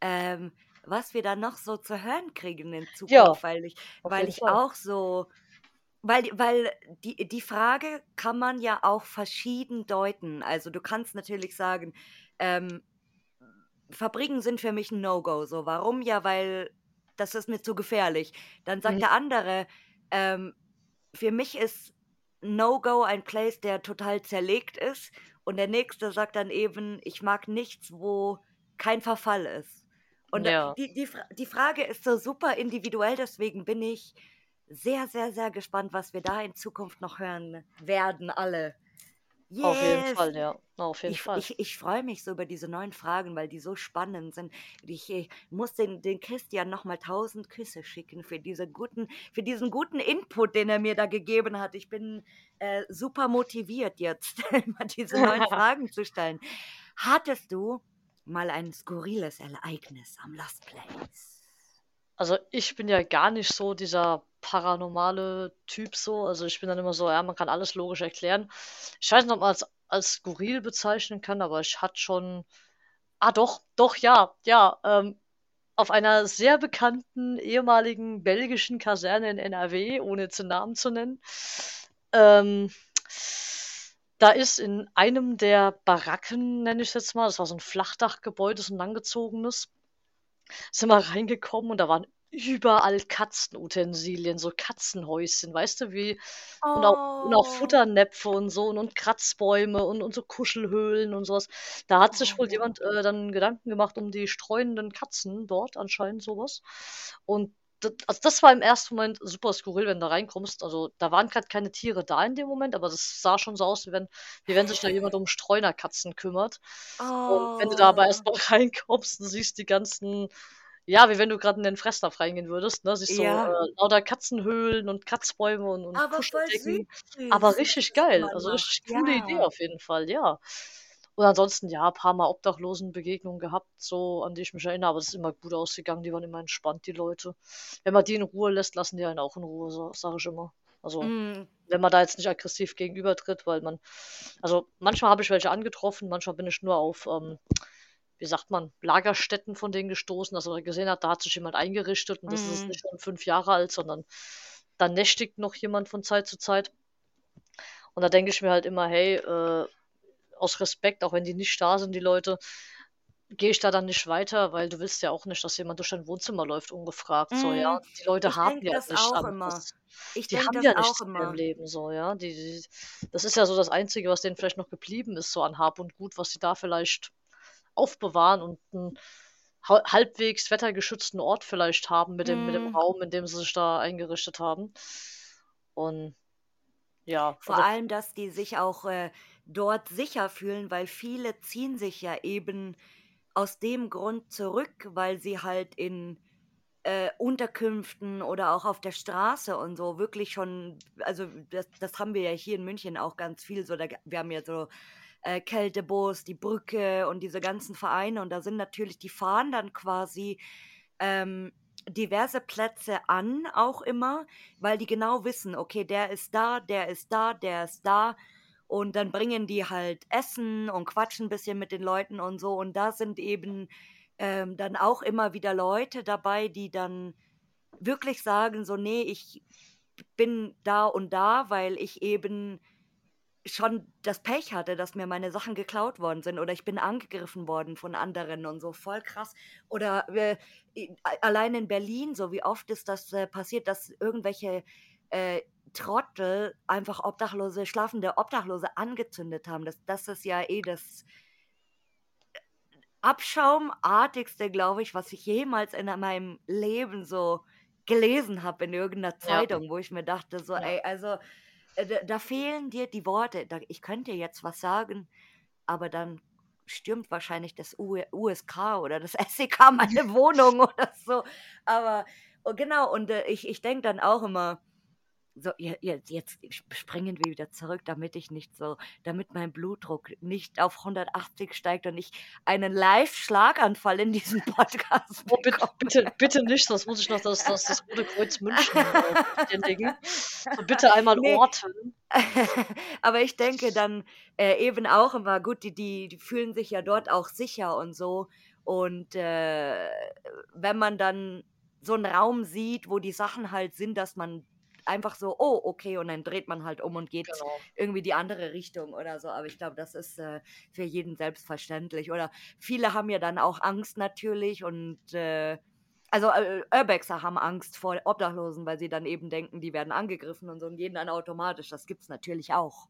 ähm, was wir da noch so zu hören kriegen in Ja, Zukunft, weil ich, weil ich Fall. auch so, Weil, weil die, die Frage kann man ja auch verschieden deuten. Also du kannst natürlich sagen, ähm, Fabriken sind für mich ein No-Go. So, warum? Ja, weil das ist mir zu gefährlich. Dann sagt Mhm. der andere, ähm, für mich ist No-Go ein Place, der total zerlegt ist. Und der nächste sagt dann eben, ich mag nichts, wo kein Verfall ist. Und Ja. die, die, die Frage ist so super individuell, deswegen bin ich sehr, sehr, sehr gespannt, was wir da in Zukunft noch hören werden, alle. Auf jeden Yes! Fall, ja. Auf jeden Ich, Fall. ich, ich freue mich so über diese neuen Fragen, weil die so spannend sind. Ich, ich muss den, den Christian nochmal tausend Küsse schicken für, diese guten, für diesen guten Input, den er mir da gegeben hat. Ich bin äh, super motiviert jetzt, diese neuen Fragen zu stellen. Hattest du mal ein skurriles Ereignis am Lost Place? Also ich bin ja gar nicht so dieser paranormale Typ so. Also ich bin dann immer so, ja, man kann alles logisch erklären. Ich weiß nicht, ob man es als skurril bezeichnen kann, aber ich hatte schon. Ah, doch, doch, ja, ja. Ähm, auf einer sehr bekannten ehemaligen belgischen Kaserne in NRW, ohne jetzt den Namen zu nennen, ähm, da ist in einem der Baracken, nenne ich es jetzt mal, das war so ein Flachdachgebäude, so ein langgezogenes, sind wir reingekommen und da waren überall Katzenutensilien, so Katzenhäuschen, weißt du, wie, und auch, und auch Oh, Futternäpfe und so und, und Kratzbäume und, und so Kuschelhöhlen und sowas. Da hat sich wohl oh. jemand äh, dann Gedanken gemacht um die streunenden Katzen dort, anscheinend sowas. Und das, also das war im ersten Moment super skurril, wenn du da reinkommst. Also da waren gerade keine Tiere da in dem Moment, aber das sah schon so aus, wie wenn, wie wenn sich da jemand um Streunerkatzen kümmert. Und wenn du da aber Oh, erstmal reinkommst und siehst die ganzen, ja, wie wenn du gerade in den Fressnapf reingehen würdest, ne? Siehst so ja, äh, lauter Katzenhöhlen und Kratzbäume und, und aber. Aber richtig geil, also richtig coole Idee Ja. auf jeden Fall, ja. Und ansonsten, ja, ein paar Mal Obdachlosenbegegnungen gehabt, so an die ich mich erinnere, aber das ist immer gut ausgegangen, die waren immer entspannt, die Leute. Wenn man die in Ruhe lässt, lassen die einen auch in Ruhe, so, sage ich immer. Also, Mm, wenn man da jetzt nicht aggressiv gegenübertritt, weil man, also manchmal habe ich welche angetroffen, manchmal bin ich nur auf, ähm, wie sagt man, Lagerstätten von denen gestoßen, dass man gesehen hat, da hat sich jemand eingerichtet und das ist mm. nicht schon fünf Jahre alt, sondern da nächtigt noch jemand von Zeit zu Zeit. Und da denke ich mir halt immer, hey, äh, aus Respekt, auch wenn die nicht da sind, die Leute, gehe ich da dann nicht weiter, weil du willst ja auch nicht, dass jemand durch dein Wohnzimmer läuft, ungefragt, so, ja. Mm, Die Leute ich haben ja das nichts auch immer. Ich Die haben das ja auch nichts mehr im immer. Leben, so, ja. Die, die, das ist ja so das Einzige, was denen vielleicht noch geblieben ist, so an Hab und Gut, was sie da vielleicht aufbewahren und einen hal- halbwegs wettergeschützten Ort vielleicht haben mit dem, mit dem Mm, Raum, in dem sie sich da eingerichtet haben. Und ja, vor also allem, dass die sich auch äh, dort sicher fühlen, weil viele ziehen sich ja eben aus dem Grund zurück, weil sie halt in äh, Unterkünften oder auch auf der Straße und so wirklich schon, also das, das haben wir ja hier in München auch ganz viel so, da, wir haben ja so äh, Kältebus, die Brücke und diese ganzen Vereine und da sind natürlich, die fahren dann quasi ähm, diverse Plätze an, auch immer, weil die genau wissen, okay, der ist da, der ist da, der ist da und dann bringen die halt Essen und quatschen ein bisschen mit den Leuten und so und da sind eben ähm, dann auch immer wieder Leute dabei, die dann wirklich sagen, so, nee, ich bin da und da, weil ich eben schon das Pech hatte, dass mir meine Sachen geklaut worden sind oder ich bin angegriffen worden von anderen und so voll krass. Oder äh, allein in Berlin, so wie oft ist das äh, passiert, dass irgendwelche äh, Trottel einfach Obdachlose, schlafende Obdachlose angezündet haben. Das, das ist ja eh das Abschaumartigste, glaube ich, was ich jemals in meinem Leben so gelesen habe in irgendeiner ja, Zeitung, wo ich mir dachte, so, ja. ey, also äh, da, da fehlen dir die Worte. Da, ich könnte jetzt was sagen, aber dann stürmt wahrscheinlich das U USK oder das SEK meine Wohnung oder so. Aber oh, genau, und äh, ich, ich denke dann auch immer, so, je- jetzt, jetzt springen wir wieder zurück, damit ich nicht so, damit mein Blutdruck nicht auf 180 steigt und ich einen Live-Schlaganfall in diesem Podcast Oh, bitte, bitte, bitte nicht, sonst muss ich noch das, das, das Rote Kreuz München äh, bestätigen. So bitte einmal nee, orten. aber ich denke dann äh, eben auch immer, gut, die, die, die fühlen sich ja dort auch sicher und so. Und äh, wenn man dann so einen Raum sieht, wo die Sachen halt sind, dass man einfach so, oh, okay, und dann dreht man halt um und geht Genau. irgendwie die andere Richtung oder so. Aber ich glaube, das ist äh, für jeden selbstverständlich. Oder viele haben ja dann auch Angst natürlich und äh, also äh, Urbexer haben Angst vor Obdachlosen, weil sie dann eben denken, die werden angegriffen und so und gehen dann automatisch. Das gibt's natürlich auch.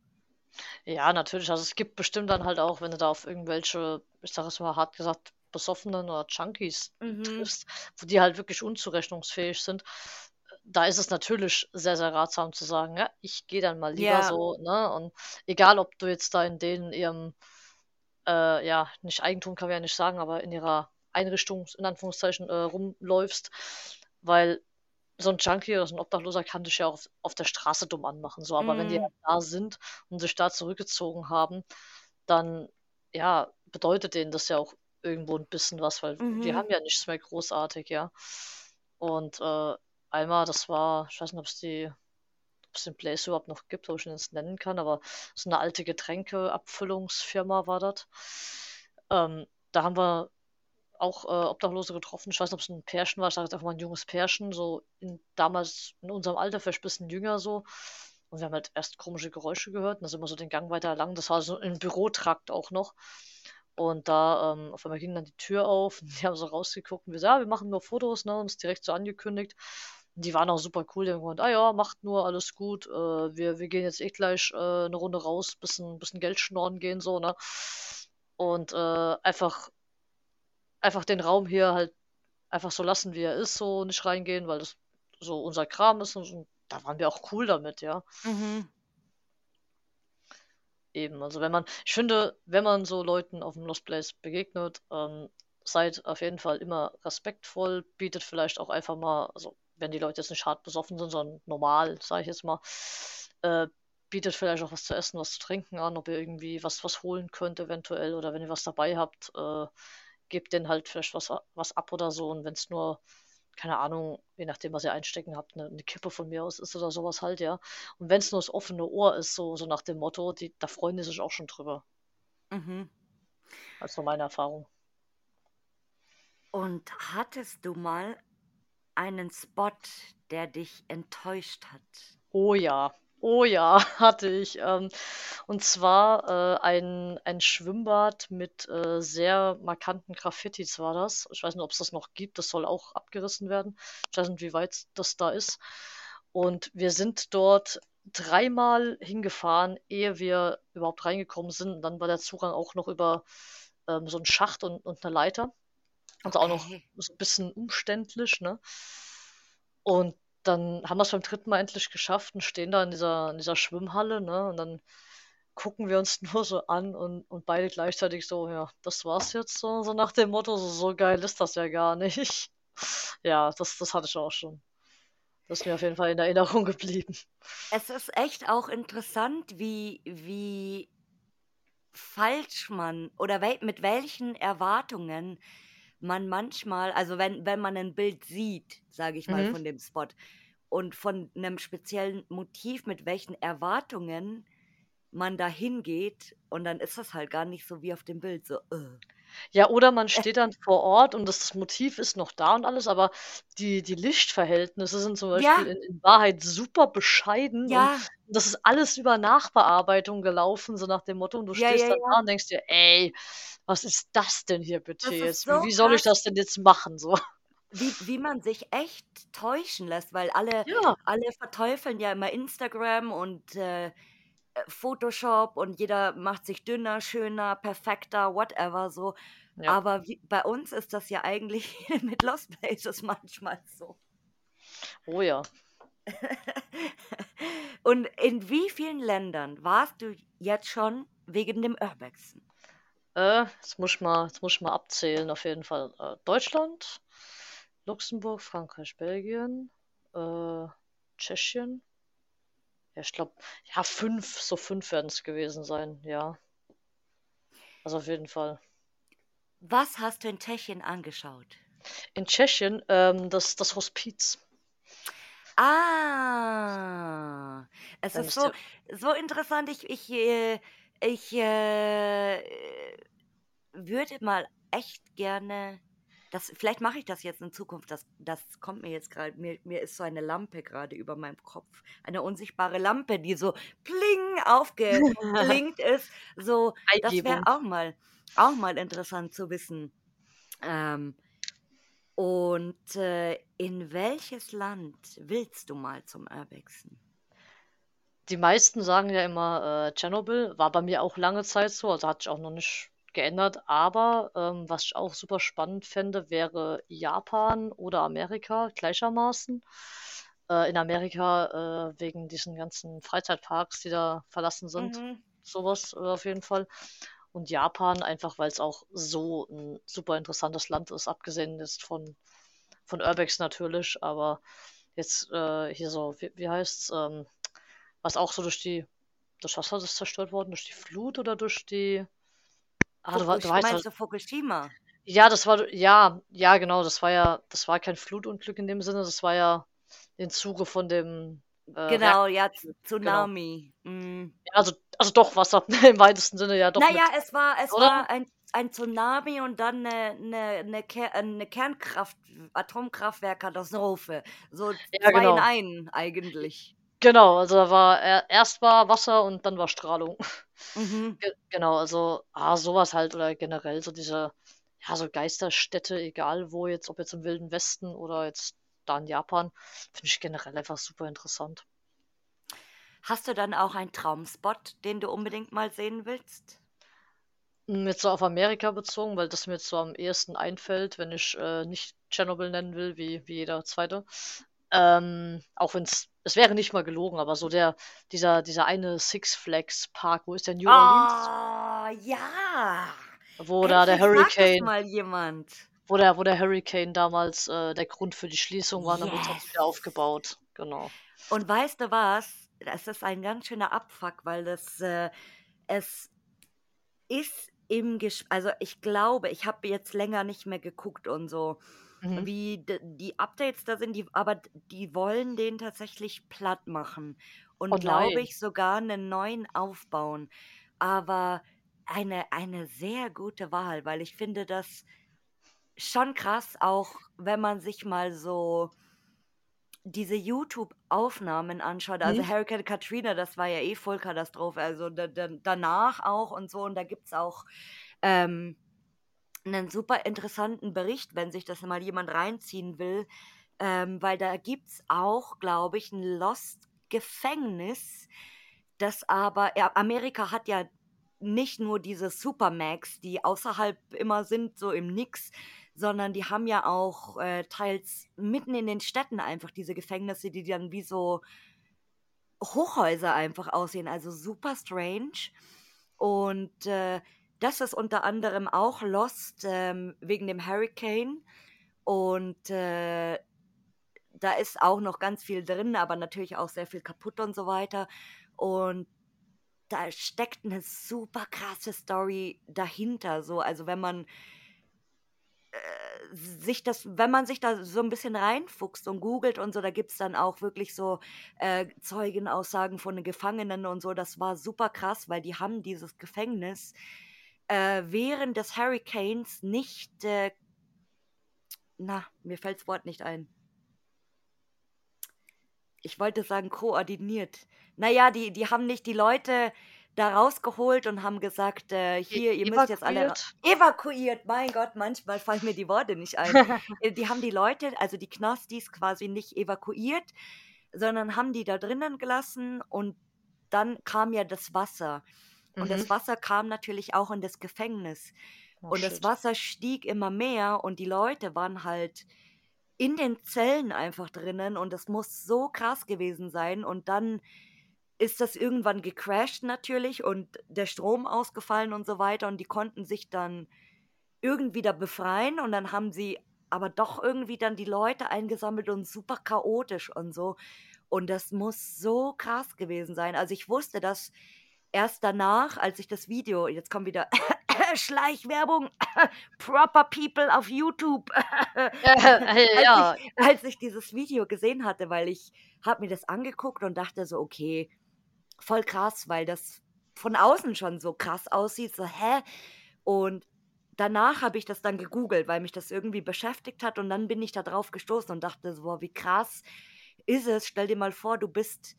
Ja, natürlich. Also es gibt bestimmt dann halt auch, wenn du da auf irgendwelche, ich sag es mal hart gesagt, Besoffenen oder Junkies Mhm. triffst, wo die halt wirklich unzurechnungsfähig sind, da ist es natürlich sehr, sehr ratsam zu sagen, ja, ich gehe dann mal lieber Ja. so, ne? Und egal, ob du jetzt da in denen ihrem, äh, ja, nicht Eigentum kann man ja nicht sagen, aber in ihrer Einrichtung, in Anführungszeichen, äh, rumläufst, weil so ein Junkie oder so ein Obdachloser kann dich ja auch auf, auf der Straße dumm anmachen, so. Aber wenn die Mm, halt da sind und sich da zurückgezogen haben, dann, ja, bedeutet denen das ja auch irgendwo ein bisschen was, weil die mhm. haben ja nichts mehr großartig, ja. Und äh, einmal, das war, ich weiß nicht, ob es die, ob es den Place überhaupt noch gibt, ob ich ihn jetzt nennen kann, aber so eine alte Getränkeabfüllungsfirma war das. Ähm, da haben wir auch äh, Obdachlose getroffen. Ich weiß nicht, ob es ein Pärchen war. Ich sage jetzt einfach mal ein junges Pärchen, so in, damals in unserem Alter, vielleicht ein bisschen jünger so. Und wir haben halt erst komische Geräusche gehört. Und dann sind wir so den Gang weiter lang. Das war so im Bürotrakt auch noch. Und da ähm, auf einmal ging dann die Tür auf und die haben so rausgeguckt und wir so, ja, wir machen nur Fotos, ne, uns direkt so angekündigt. Die waren auch super cool, die haben gesagt, ah ja, macht nur, alles gut, äh, wir, wir gehen jetzt eh gleich äh, eine Runde raus, bisschen, bisschen Geld schnorren gehen, so, ne. Und äh, einfach, einfach den Raum hier halt einfach so lassen, wie er ist, so nicht reingehen, weil das so unser Kram ist und, und da waren wir auch cool damit, ja. Mhm. Eben, also wenn man, ich finde, wenn man so Leuten auf dem Lost Place begegnet, ähm, seid auf jeden Fall immer respektvoll, bietet vielleicht auch einfach mal, also wenn die Leute jetzt nicht hart besoffen sind, sondern normal, sage ich jetzt mal, äh, bietet vielleicht auch was zu essen, was zu trinken an, ob ihr irgendwie was, was holen könnt eventuell oder wenn ihr was dabei habt, äh, gebt denen halt vielleicht was, was ab oder so und wenn es nur, keine Ahnung, je nachdem, was ihr einstecken habt, eine, eine Kippe von mir aus ist oder sowas halt, ja. Und wenn es nur das offene Ohr ist, so, so nach dem Motto, die, da freuen die sich auch schon drüber. Mhm. Also meine Erfahrung. Und hattest du mal einen Spot, der dich enttäuscht hat? Oh ja, oh ja, hatte ich. Ähm, und zwar äh, ein, ein Schwimmbad mit äh, sehr markanten Graffitis war das. Ich weiß nicht, ob es das noch gibt. Das soll auch abgerissen werden. Ich weiß nicht, wie weit das da ist. Und wir sind dort dreimal hingefahren, ehe wir überhaupt reingekommen sind. Und dann war der Zugang auch noch über ähm, so einen Schacht und, und eine Leiter. Also auch noch so ein bisschen umständlich, ne? Und dann haben wir es beim dritten Mal endlich geschafft und stehen da in dieser, in dieser Schwimmhalle, ne? Und dann gucken wir uns nur so an und, und beide gleichzeitig so, ja, das war's jetzt so, so nach dem Motto, so, so geil ist das ja gar nicht. Ja, das, das hatte ich auch schon. Das ist mir auf jeden Fall in Erinnerung geblieben. Es ist echt auch interessant, wie, wie falsch man oder mit welchen Erwartungen man manchmal, also wenn, wenn man ein Bild sieht, sage ich mal, Mhm. von dem Spot und von einem speziellen Motiv, mit welchen Erwartungen man da hingeht und dann ist das halt gar nicht so wie auf dem Bild, so, äh. Ja, oder man steht dann vor Ort und das, Motiv ist noch da und alles, aber die, die Lichtverhältnisse sind zum Beispiel Ja, in, in Wahrheit super bescheiden und ja, das ist alles über Nachbearbeitung gelaufen, so nach dem Motto, und du ja, stehst ja, dann ja. da und denkst dir, ey, was ist das denn hier bitte Das ist jetzt? Wie, so wie soll ich krass. das denn jetzt machen? So. Wie, wie man sich echt täuschen lässt, weil alle, Ja, alle verteufeln ja immer Instagram und äh, äh, Photoshop und jeder macht sich dünner, schöner, perfekter, whatever so. ja. Aber wie, bei uns ist das ja eigentlich mit Lost Places manchmal so. Oh ja. Und in wie vielen Ländern warst du jetzt schon wegen dem Urbexen? Äh, jetzt muss ich mal, jetzt muss ich mal abzählen, auf jeden Fall. Äh, Deutschland, Luxemburg, Frankreich, Belgien, äh, Tschechien. Ja, ich glaube, ja, fünf, so fünf werden es gewesen sein, ja. Also auf jeden Fall. Was hast du in Tschechien angeschaut? In Tschechien, ähm, das, das Hospiz. Ah, es Wenn ist so, so interessant. Ich, ich, äh, ich äh, würde mal echt gerne Das, vielleicht mache ich das jetzt in Zukunft. Das, das kommt mir jetzt gerade. Mir, mir ist so eine Lampe gerade über meinem Kopf. Eine unsichtbare Lampe, die so pling aufgeblinkt ist. So, das wäre auch mal, auch mal interessant zu wissen. Ähm, und äh, in welches Land willst du mal zum Urbexen? Die meisten sagen ja immer äh, Tschernobyl, war bei mir auch lange Zeit so, also hat sich auch noch nicht geändert. Aber ähm, was ich auch super spannend fände, wäre Japan oder Amerika gleichermaßen. Äh, in Amerika äh, wegen diesen ganzen Freizeitparks, die da verlassen sind. Mhm. Sowas äh, auf jeden Fall. Und Japan einfach, weil es auch so ein super interessantes Land ist, abgesehen jetzt von, von Urbex natürlich, aber jetzt äh, hier so, wie, wie heißt's, ähm, was auch so durch die, durch was es zerstört worden? Durch die Flut oder durch die. Ah, du, du weißt meinst du Fukushima? Ja, das war, ja, ja, genau, das war ja, das war kein Flutunglück in dem Sinne, das war ja im Zuge von dem. Äh, genau, ja, genau. Tsunami. Genau. Mm. Ja, also, also doch Wasser im weitesten Sinne, ja, doch. Naja, mit, es war, es oder? war ein, ein Tsunami und dann eine, eine, eine, eine Kernkraft, Atomkraftwerkkatastrophe. So ja, zwei genau. in einen eigentlich. Genau, also da war erst war Wasser und dann war Strahlung. Mhm. Genau, also ah, sowas halt oder generell so diese, ja, so Geisterstädte, egal wo jetzt, ob jetzt im Wilden Westen oder jetzt da in Japan, finde ich generell einfach super interessant. Hast du dann auch einen Traumspot, den du unbedingt mal sehen willst? Hm, jetzt so auf Amerika bezogen, weil das mir jetzt so am ehesten einfällt, wenn ich äh, nicht Tschernobyl nennen will, wie, wie jeder zweite. Ähm, auch wenn es, es wäre nicht mal gelogen, aber so der, dieser, dieser eine Six Flags Park, wo ist der New Orleans? Ah, ja. Wo da der Hurricane. mal jemand. Wo der, wo der Hurricane damals äh, der Grund für die Schließung war, dann yes. wird wieder aufgebaut. Genau. Und weißt du was? Das ist ein ganz schöner Abfuck, weil das, äh, es ist im Gespräch, also ich glaube, ich habe jetzt länger nicht mehr geguckt und so mhm. wie die Updates da sind, die, aber die wollen den tatsächlich platt machen und oh glaube ich sogar einen neuen aufbauen. Aber eine, eine sehr gute Wahl, weil ich finde das schon krass, auch wenn man sich mal so diese YouTube-Aufnahmen anschaut, also mhm. Hurricane Katrina, das war ja eh Vollkatastrophe, also da, da, danach auch und so, und da gibt es auch ähm, einen super interessanten Bericht, wenn sich das mal jemand reinziehen will, ähm, weil da gibt es auch, glaube ich, ein Lost-Gefängnis, das aber, ja, Amerika hat ja nicht nur diese Supermax, die außerhalb immer sind, so im Nix, sondern die haben ja auch äh, teils mitten in den Städten einfach diese Gefängnisse, die dann wie so Hochhäuser einfach aussehen, also super strange. Und äh, das ist unter anderem auch Lost ähm, wegen dem Hurricane. Und äh, da ist auch noch ganz viel drin, aber natürlich auch sehr viel kaputt und so weiter. Und da steckt eine super krasse Story dahinter. So, also wenn man äh, sich das, wenn man sich da so ein bisschen reinfuchst und googelt und so, da gibt es dann auch wirklich so äh, Zeugenaussagen von den Gefangenen und so. Das war super krass, weil die haben dieses Gefängnis äh, während des Hurricanes nicht, äh, na, mir fällt das Wort nicht ein. Ich wollte sagen koordiniert. Naja, die, die haben nicht die Leute da rausgeholt und haben gesagt, äh, hier, ihr müsst jetzt alle evakuiert. Mein Gott, manchmal fallen mir die Worte nicht ein. Äh, die haben die Leute, also die Knastis quasi nicht evakuiert, sondern haben die da drinnen gelassen und dann kam ja das Wasser. Und mhm. das Wasser kam natürlich auch in das Gefängnis. Oh, und shit. das Wasser stieg immer mehr und die Leute waren halt in den Zellen einfach drinnen und das muss so krass gewesen sein. Und dann ist das irgendwann gecrashed natürlich und der Strom ausgefallen und so weiter und die konnten sich dann irgendwie da befreien und dann haben sie aber doch irgendwie dann die Leute eingesammelt und super chaotisch und so. Und das muss so krass gewesen sein. Also ich wusste, dass erst danach, als ich das Video, jetzt kommt wieder Schleichwerbung, Proper People auf YouTube, ja. als, ich, als ich dieses Video gesehen hatte, weil ich habe mir das angeguckt und dachte so, okay, voll krass, weil das von außen schon so krass aussieht, so hä? Und danach habe ich das dann gegoogelt, weil mich das irgendwie beschäftigt hat und dann bin ich da drauf gestoßen und dachte so, boah, wie krass ist es. Stell dir mal vor, du bist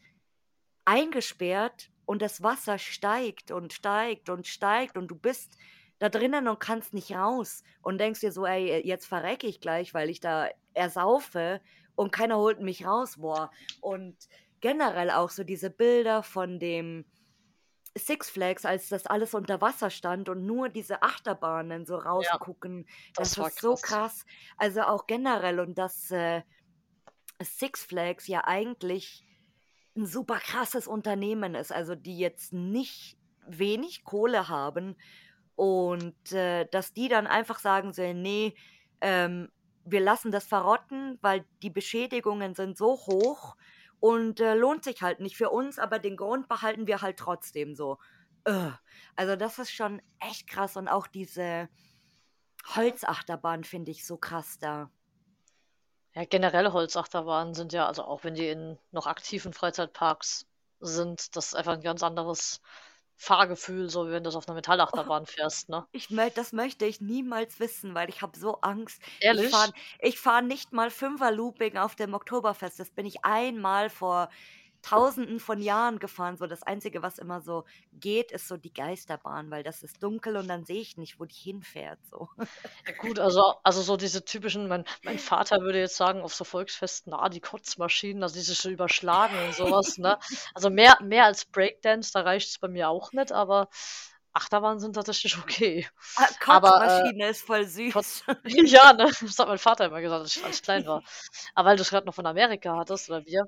eingesperrt und das Wasser steigt und steigt und steigt und du bist da drinnen und kannst nicht raus und denkst dir so, ey, jetzt verrecke ich gleich, weil ich da ersaufe und keiner holt mich raus, boah. Und generell auch so diese Bilder von dem Six Flags, als das alles unter Wasser stand und nur diese Achterbahnen so rausgucken, das, das war ist so krass. krass. Also auch generell und dass äh, Six Flags ja eigentlich ein super krasses Unternehmen ist, also die jetzt nicht wenig Kohle haben und äh, dass die dann einfach sagen so, nee, ähm, wir lassen das verrotten, weil die Beschädigungen sind so hoch und äh, lohnt sich halt nicht für uns, aber den Grund behalten wir halt trotzdem so. Äh. Also das ist schon echt krass und auch diese Holzachterbahn finde ich so krass da. Ja, generell Holzachterbahnen sind ja, also auch wenn die in noch aktiven Freizeitparks sind, das ist einfach ein ganz anderes Fahrgefühl, so wie wenn du auf einer Metallachterbahn fährst, ne? Ich möchte, das möchte ich niemals wissen, weil ich habe so Angst. Ich Ehrlich? fahre ich fahr nicht mal Fünfer-Looping auf dem Oktoberfest. Das bin ich einmal vor Tausenden von Jahren gefahren. So das Einzige, was immer so geht, ist so die Geisterbahn, weil das ist dunkel und dann sehe ich nicht, wo die hinfährt. So. Ja, gut, also, also so diese typischen, mein, mein Vater würde jetzt sagen, auf so Volksfesten, ah, die Kotzmaschinen, also die sich so überschlagen und sowas, ne? Also mehr, mehr als Breakdance, da reicht es bei mir auch nicht, aber Achterbahnen sind tatsächlich okay. Ah, Aber, äh, Kotzmaschine ist voll süß. Kotz- Ja, ne? Das hat mein Vater immer gesagt, als ich, als ich klein war. Aber weil du es gerade noch von Amerika hattest, oder wir,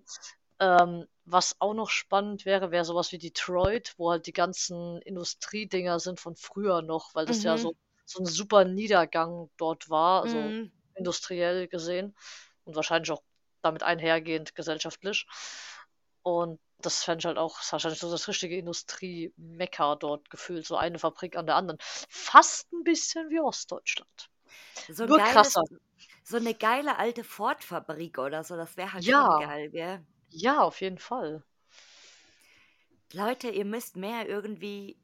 ähm, was auch noch spannend wäre, wäre sowas wie Detroit, wo halt die ganzen Industriedinger sind von früher noch, weil das ja Mhm. so, so ein super Niedergang dort war, also Mhm. industriell gesehen und wahrscheinlich auch damit einhergehend gesellschaftlich. Und das fände ich halt auch, ist wahrscheinlich so das richtige Industrie-Mekka dort gefühlt, so eine Fabrik an der anderen. Fast ein bisschen wie Ostdeutschland. So Nur geiles, krasser. so eine geile alte Ford-Fabrik oder so, das wäre halt schon Ja. geil, gell? Ja, auf jeden Fall. Leute, ihr müsst mehr irgendwie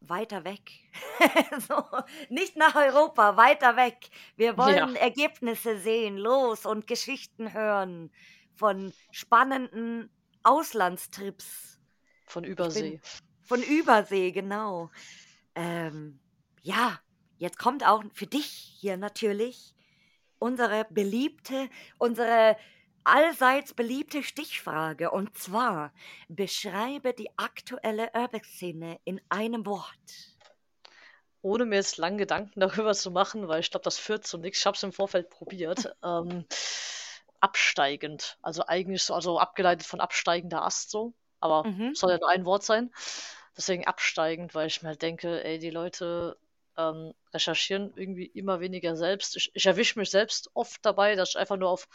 weiter weg. so, nicht nach Europa, weiter weg. Wir Ja. wollen Ergebnisse sehen, los und Geschichten hören von spannenden Auslandstrips. Von Ich bin Übersee. von Übersee, genau. Ähm, ja, jetzt kommt auch für dich hier natürlich unsere beliebte, unsere allseits beliebte Stichfrage. Und zwar, beschreibe die aktuelle Urbex-Szene in einem Wort. Ohne mir jetzt lang Gedanken darüber zu machen, weil ich glaube, das führt zu nichts. Ich habe es im Vorfeld probiert. Ähm, absteigend. Also eigentlich so, also abgeleitet von absteigender Ast so. Aber Mhm. soll ja nur ein Wort sein. Deswegen absteigend, weil ich mir halt denke, ey, die Leute ähm, recherchieren irgendwie immer weniger selbst. Ich, ich erwische mich selbst oft dabei, dass ich einfach nur auf,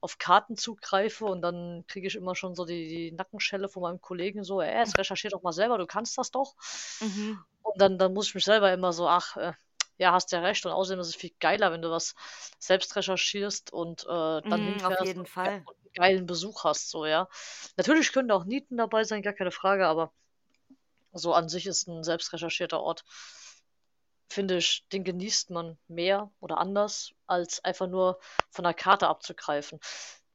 auf Karten zugreife und dann kriege ich immer schon so die, die Nackenschelle von meinem Kollegen so, ey, jetzt recherchier doch mal selber, du kannst das doch. Mhm. Und dann, dann muss ich mich selber immer so, ach, äh, ja, hast ja recht. Und außerdem ist es viel geiler, wenn du was selbst recherchierst und äh, dann Mhm, auf jeden Fall. einen geilen Besuch hast, so, ja. Natürlich können da auch Nieten dabei sein, gar keine Frage, aber so an sich ist ein selbst recherchierter Ort, finde ich, den genießt man mehr oder anders, als einfach nur von der Karte abzugreifen.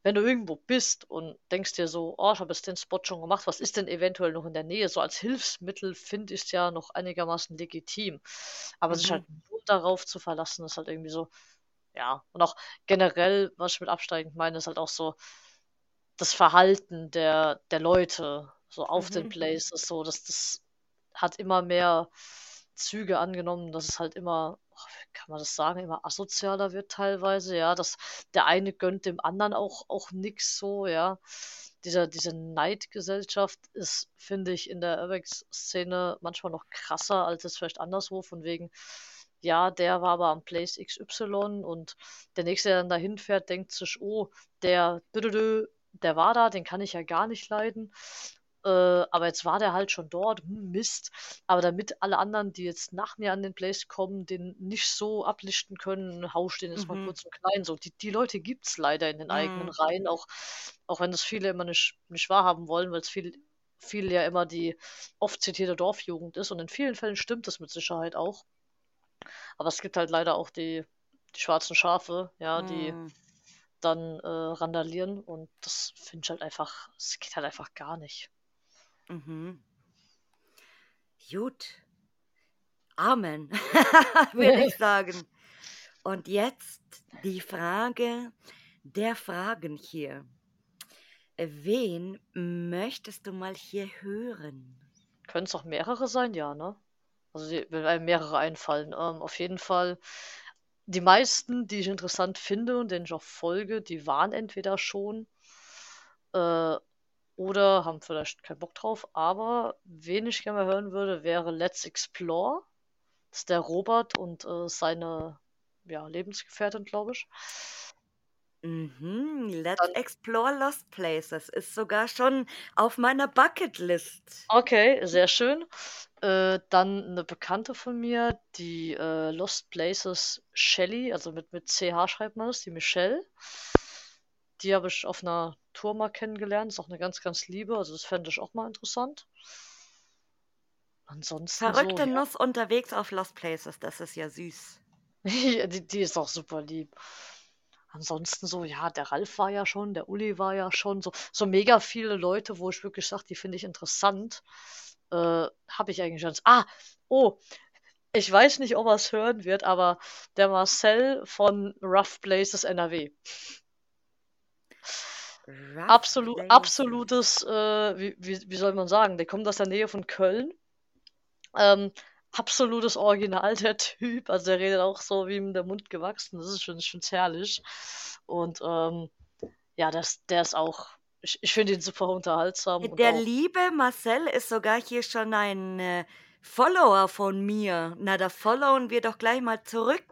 Wenn du irgendwo bist und denkst dir so, oh, ich habe jetzt den Spot schon gemacht, was ist denn eventuell noch in der Nähe? So als Hilfsmittel finde ich es ja noch einigermaßen legitim. Aber sich Mhm. halt nur darauf zu verlassen, ist halt irgendwie so, ja. Und auch generell, was ich mit absteigend meine, ist halt auch so das Verhalten der, der Leute, so auf den Mhm. Places, so, dass das hat immer mehr Züge angenommen, dass es halt immer, kann man das sagen, immer asozialer wird teilweise, ja, dass der eine gönnt dem anderen auch, auch nix so, ja. Dieser, diese Neidgesellschaft ist, finde ich, in der Urbex-Szene manchmal noch krasser als es vielleicht anderswo, von wegen, ja, der war aber am Place XY und der nächste, der dann dahin fährt, denkt sich, oh, der, der war da, den kann ich ja gar nicht leiden. Äh, aber jetzt war der halt schon dort, hm, Mist. Aber damit alle anderen, die jetzt nach mir an den Place kommen, den nicht so ablichten können, hau ich den jetzt mal Mhm. kurz und klein. So, die, die Leute gibt es leider in den eigenen Mhm. Reihen, auch, auch wenn das viele immer nicht, nicht wahrhaben wollen, weil es viel, viel ja immer die oft zitierte Dorfjugend ist. Und in vielen Fällen stimmt das mit Sicherheit auch. Aber es gibt halt leider auch die, die schwarzen Schafe, ja, die Hm. dann äh, randalieren und das finde ich halt einfach, es geht halt einfach gar nicht. Mhm. Gut. Amen, würde ich sagen. Und jetzt die Frage der Fragen hier. Wen möchtest du mal hier hören? Können es auch mehrere sein? Ja, ne? Also wenn einem mehrere einfallen. Ähm, auf jeden Fall die meisten, die ich interessant finde und denen ich auch folge, die waren entweder schon äh, oder haben vielleicht keinen Bock drauf. Aber wen ich gerne mal hören würde, wäre Let's Explore. Das ist der Robert und äh, seine ja, Lebensgefährtin, glaube ich. Mhm, Let's Dann, Explore Lost Places ist sogar schon auf meiner Bucketlist. okay, sehr schön. Äh, dann eine Bekannte von mir, die äh, Lost Places Shelly, also mit, mit CH schreibt man das, die Michelle. Die habe ich auf einer Tour mal kennengelernt. Ist auch eine ganz, ganz liebe. Also das fände ich auch mal interessant. Ansonsten so, Verrückte ja. Nuss unterwegs auf Lost Places, das ist ja süß. Ja, die, die ist auch super lieb. Ansonsten so, ja, der Ralf war ja schon, der Uli war ja schon, so, so mega viele Leute, wo ich wirklich sage, die finde ich interessant. Äh, habe ich eigentlich schon. Ah, oh, ich weiß nicht, ob er es hören wird, aber der Marcel von Rough Places NRW. Places. absolutes, äh, wie, wie, wie soll man sagen, der kommt aus der Nähe von Köln. Ähm, absolutes Original, der Typ. Also der redet auch so wie ihm der Mund gewachsen. Das ist schon, schon herrlich. Und ähm, ja, das, der ist auch, ich, ich finde ihn super unterhaltsam Der liebe Marcel ist sogar hier schon ein äh, Follower von mir. Na, da followen wir doch gleich mal zurück.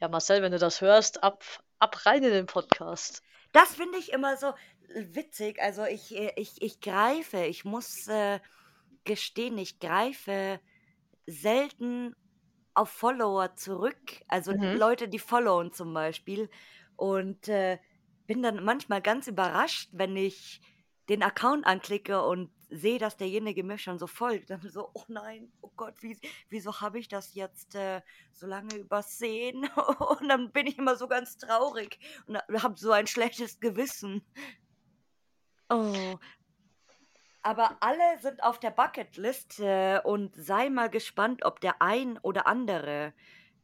ja, Marcel, wenn du das hörst, ab, ab rein in den Podcast. Das finde ich immer so witzig. Also ich, äh, ich, ich greife, ich muss äh, gestehen, ich greife selten auf Follower zurück. Also Mhm. Leute, die followen zum Beispiel. Und äh, bin dann manchmal ganz überrascht, wenn ich den Account anklicke und sehe, dass derjenige mir schon so folgt. Dann so, oh nein, oh Gott, wie, wieso habe ich das jetzt äh, so lange übersehen? Und dann bin ich immer so ganz traurig und habe so ein schlechtes Gewissen. Oh, aber alle sind auf der Bucketlist äh, und sei mal gespannt, ob der ein oder andere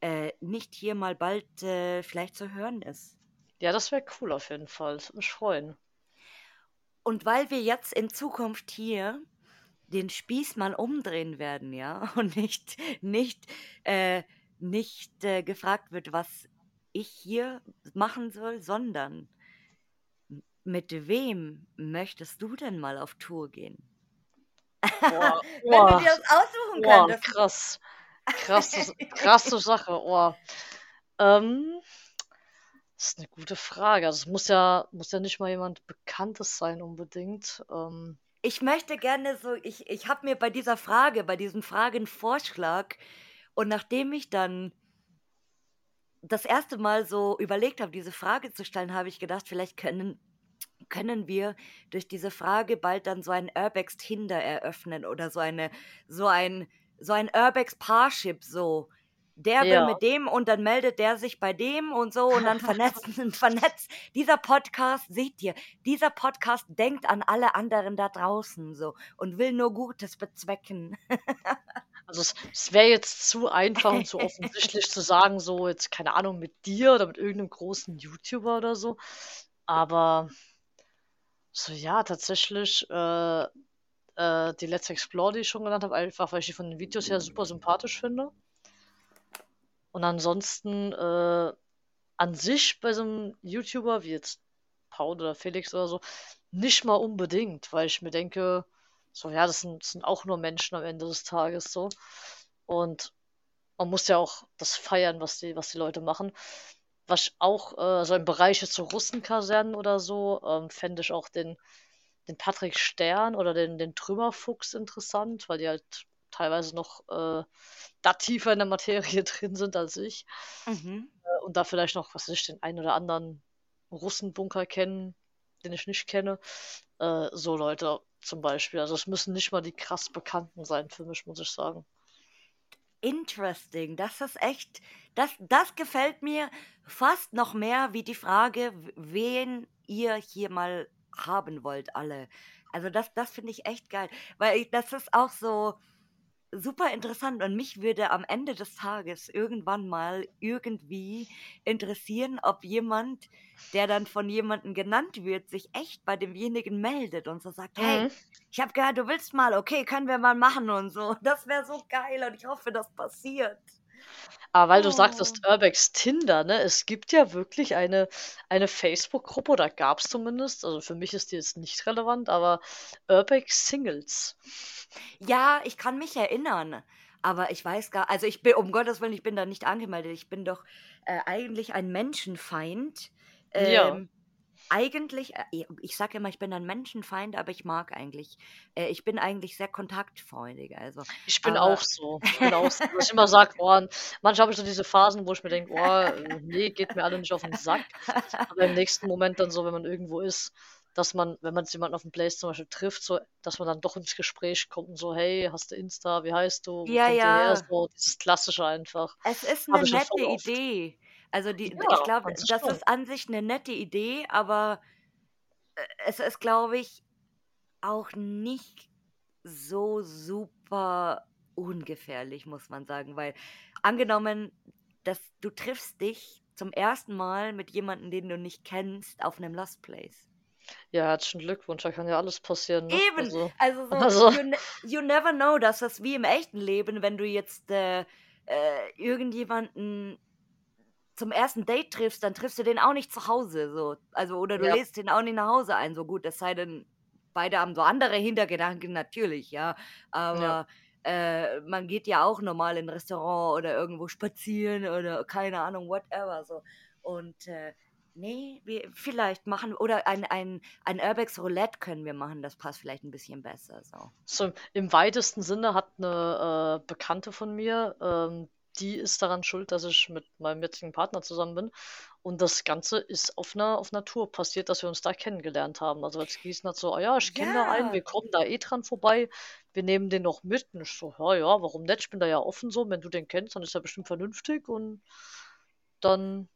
äh, nicht hier mal bald äh, vielleicht zu hören ist. Ja, das wäre cool auf jeden Fall. Das würde mich freuen. Und weil wir jetzt in Zukunft hier den Spieß mal umdrehen werden, ja, und nicht, nicht, äh, nicht äh, gefragt wird, was ich hier machen soll, sondern mit wem möchtest du denn mal auf Tour gehen? Boah, Wenn du boah, dir das aussuchen boah, könntest. krass. Krasse, krasse Sache. Oh. Ähm, das ist eine gute Frage. Also es muss ja, muss ja nicht mal jemand Bekanntes sein unbedingt. Ähm, Ich möchte gerne so, ich, ich habe mir bei dieser Frage, bei diesem Fragenvorschlag und nachdem ich dann das erste Mal so überlegt habe, diese Frage zu stellen, habe ich gedacht, vielleicht können, können wir durch diese Frage bald dann so ein Urbex Tinder eröffnen oder so eine, so ein, so ein Urbex Parship so. Der will ja, mit dem und dann meldet der sich bei dem und so und dann vernetzen, vernetzt. Dieser Podcast, seht ihr, dieser Podcast denkt an alle anderen da draußen so und will nur Gutes bezwecken. also es, es wäre jetzt zu einfach und zu offensichtlich zu sagen, so jetzt keine Ahnung mit dir oder mit irgendeinem großen YouTuber oder so. Aber so ja, tatsächlich äh, äh, die Let's Explore, die ich schon genannt habe, einfach weil ich die von den Videos her super sympathisch finde. Und ansonsten äh, an sich bei so einem YouTuber wie jetzt Paul oder Felix oder so, nicht mal unbedingt, weil ich mir denke, so ja, das sind, das sind auch nur Menschen am Ende des Tages so. Und man muss ja auch das feiern, was die, was die Leute machen. Was auch äh, so im Bereich jetzt so Russenkasernen oder so, ähm, fände ich auch den, den Patrick Stern oder den, den Trümmerfuchs interessant, weil die halt teilweise noch äh, da tiefer in der Materie drin sind als ich. Mhm. Äh, und da vielleicht noch, was weiß ich, den einen oder anderen Russenbunker kennen, den ich nicht kenne. Äh, so Leute zum Beispiel. Also es müssen nicht mal die krass Bekannten sein für mich, muss ich sagen. interesting. Das ist echt, das, das gefällt mir fast noch mehr wie die Frage, wen ihr hier mal haben wollt, alle. Also das, das finde ich echt geil, weil ich, das ist auch so super interessant und mich würde am Ende des Tages irgendwann mal irgendwie interessieren, ob jemand, der dann von jemandem genannt wird, sich echt bei demjenigen meldet und so sagt, hey, mhm. ich habe gehört, du willst mal, okay, können wir mal machen und so. Das wäre so geil und ich hoffe, das passiert. Aber weil du sagtest oh. Urbex Tinder, ne? Es gibt ja wirklich eine, eine Facebook-Gruppe, oder gab es zumindest, also für mich ist die jetzt nicht relevant, aber Urbex Singles. Ja, ich kann mich erinnern. Aber ich weiß gar, also ich bin, um Gottes Willen, ich bin da nicht angemeldet. Ich bin doch äh, eigentlich ein Menschenfeind. Ähm, ja eigentlich, äh, ich sage immer, ich bin ein Menschenfeind, aber ich mag eigentlich, äh, ich bin eigentlich sehr kontaktfreudig. Also, ich bin aber, auch so. Ich bin auch so, ich immer sage, oh, manchmal habe ich so diese Phasen, wo ich mir denke, oh, nee, geht mir alle nicht auf den Sack. Aber im nächsten Moment dann so, wenn man irgendwo ist, dass man, wenn man jemanden auf dem Place zum Beispiel trifft, so, dass man dann doch ins Gespräch kommt und so, hey, hast du Insta, wie heißt du? Ja, ja. So, dieses Klassische einfach. Es ist eine nette Idee. Also die, ja, ich glaube, das schon. ist an sich eine nette Idee, aber äh, es ist, glaube ich, auch nicht so super ungefährlich, muss man sagen, weil angenommen, dass du triffst dich zum ersten Mal mit jemandem, den du nicht kennst, auf einem Lost Place. Ja, herzlichen Glückwunsch, da kann ja alles passieren. Ne? Eben, also, also, so, also. You, ne you, never know, dass das wie im echten Leben, wenn du jetzt äh, äh, irgendjemanden zum ersten Date triffst, dann triffst du den auch nicht zu Hause, so. Also, oder du ja. lädst den auch nicht nach Hause ein, so gut, es sei denn, beide haben so andere Hintergedanken, natürlich, ja. Aber ja. Äh, man geht ja auch normal in ein Restaurant oder irgendwo spazieren oder keine Ahnung, whatever, so. Und äh, nee, wir vielleicht machen, oder ein, ein, ein Urbex Roulette können wir machen, das passt vielleicht ein bisschen besser, so. So, im weitesten Sinne hat eine äh, Bekannte von mir, ähm, die ist daran schuld, dass ich mit meinem jetzigen Partner zusammen bin. Und das Ganze ist auf einer, auf einer Tour passiert, dass wir uns da kennengelernt haben. Also als Gießen hat so, ah ja, ich kenne da einen, wir kommen da eh dran vorbei, wir nehmen den noch mit. Und ich so, ja, ja, warum nicht? Ich bin da ja offen so, wenn du den kennst, dann ist er bestimmt vernünftig und dann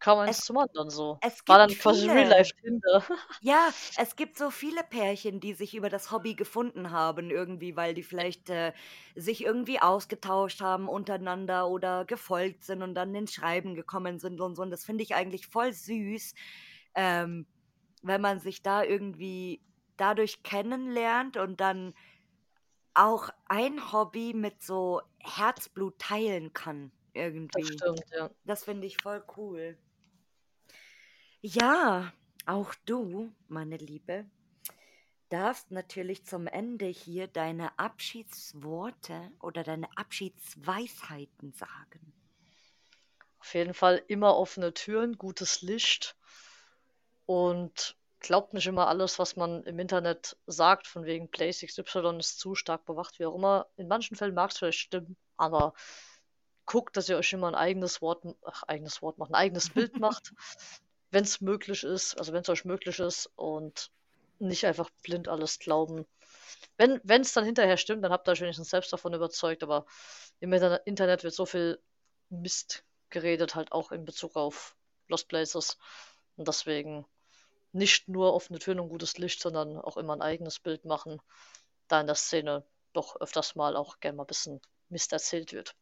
kam eins es, zum anderen so. Es War dann quasi Real Life Tinder. Ja, es gibt so viele Pärchen, die sich über das Hobby gefunden haben, irgendwie, weil die vielleicht äh, sich irgendwie ausgetauscht haben untereinander oder gefolgt sind und dann in Schreiben gekommen sind und so. Und das finde ich eigentlich voll süß, ähm, wenn man sich da irgendwie dadurch kennenlernt und dann auch ein Hobby mit so Herzblut teilen kann. Irgendwie. Das stimmt, ja. Das finde ich voll cool. Ja, auch du, meine Liebe, darfst natürlich zum Ende hier deine Abschiedsworte oder deine Abschiedsweisheiten sagen. Auf jeden Fall immer offene Türen, gutes Licht und glaubt nicht immer alles, was man im Internet sagt, von wegen Place XY ist zu stark bewacht, wie auch immer. In manchen Fällen mag es vielleicht stimmen, aber guckt, dass ihr euch immer ein eigenes Wort, ach, eigenes Wort macht, ein eigenes Bild macht wenn es möglich ist, also wenn es euch möglich ist und nicht einfach blind alles glauben. Wenn es dann hinterher stimmt, dann habt ihr euch wenigstens selbst davon überzeugt, aber im Internet wird so viel Mist geredet, halt auch in Bezug auf Lost Places. Und deswegen nicht nur offene Türen und gutes Licht, sondern auch immer ein eigenes Bild machen, da in der Szene doch öfters mal auch gerne mal ein bisschen Mist erzählt wird.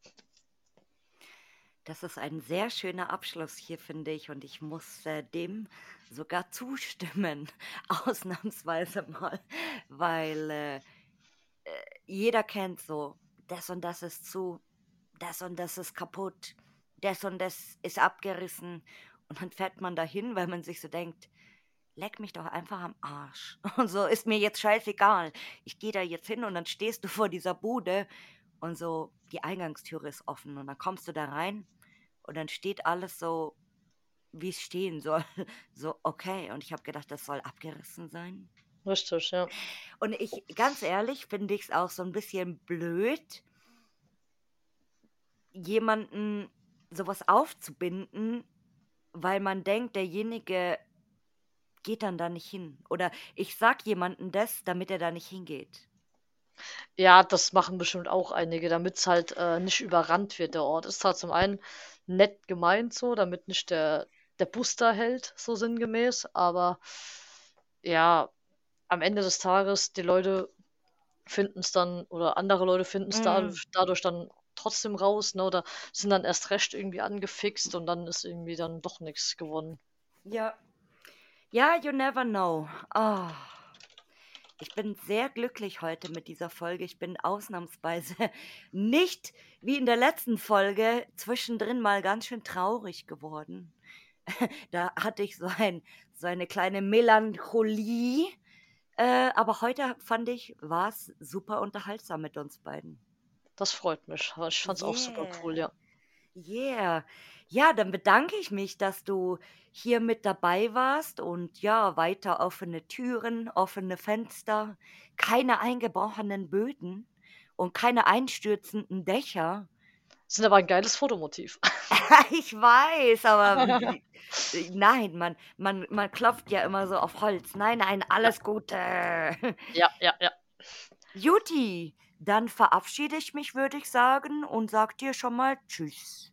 Das ist ein sehr schöner Abschluss hier, finde ich, und ich muss äh, dem sogar zustimmen, ausnahmsweise mal, weil äh, äh, jeder kennt so, das und das ist zu, das und das ist kaputt, das und das ist abgerissen und dann fährt man dahin, weil man sich so denkt, leck mich doch einfach am Arsch. Und so ist mir jetzt scheißegal. Ich gehe da jetzt hin und dann stehst du vor dieser Bude und so die Eingangstüre ist offen und dann kommst du da rein und dann steht alles so, wie es stehen soll. So, okay. Und ich habe gedacht, das soll abgerissen sein. Richtig, ja. Und ich, ganz ehrlich, finde ich es auch so ein bisschen blöd, jemanden sowas aufzubinden, weil man denkt, derjenige geht dann da nicht hin. Oder ich sag jemandem das, damit er da nicht hingeht. Ja, das machen bestimmt auch einige, damit es halt äh, nicht überrannt wird, der Ort. Ist zwar zum einen nett gemeint so, damit nicht der, der Bus da hält, so sinngemäß, aber ja, am Ende des Tages, die Leute finden es dann, oder andere Leute finden es Mm. dadurch, dadurch dann trotzdem raus, ne, oder sind dann erst recht irgendwie angefixt und dann ist irgendwie dann doch nichts gewonnen. Ja. Ja, you never know. Ah. Ich bin sehr glücklich heute mit dieser Folge. Ich bin ausnahmsweise nicht wie in der letzten Folge zwischendrin mal ganz schön traurig geworden. Da hatte ich so, ein, so eine kleine Melancholie. Äh, aber heute fand ich, war es super unterhaltsam mit uns beiden. Das freut mich. Ich fand's auch super cool, Yeah. ja. Yeah. Ja, dann bedanke ich mich, dass du hier mit dabei warst und ja, weiter offene Türen, offene Fenster, keine eingebrochenen Böden und keine einstürzenden Dächer. Sind aber ein geiles Fotomotiv. Ich weiß, aber nein, man, man, man klopft ja immer so auf Holz. Nein, nein, alles Gute. Ja, ja, ja. Juti, dann verabschiede ich mich, würde ich sagen, und sag dir schon mal Tschüss.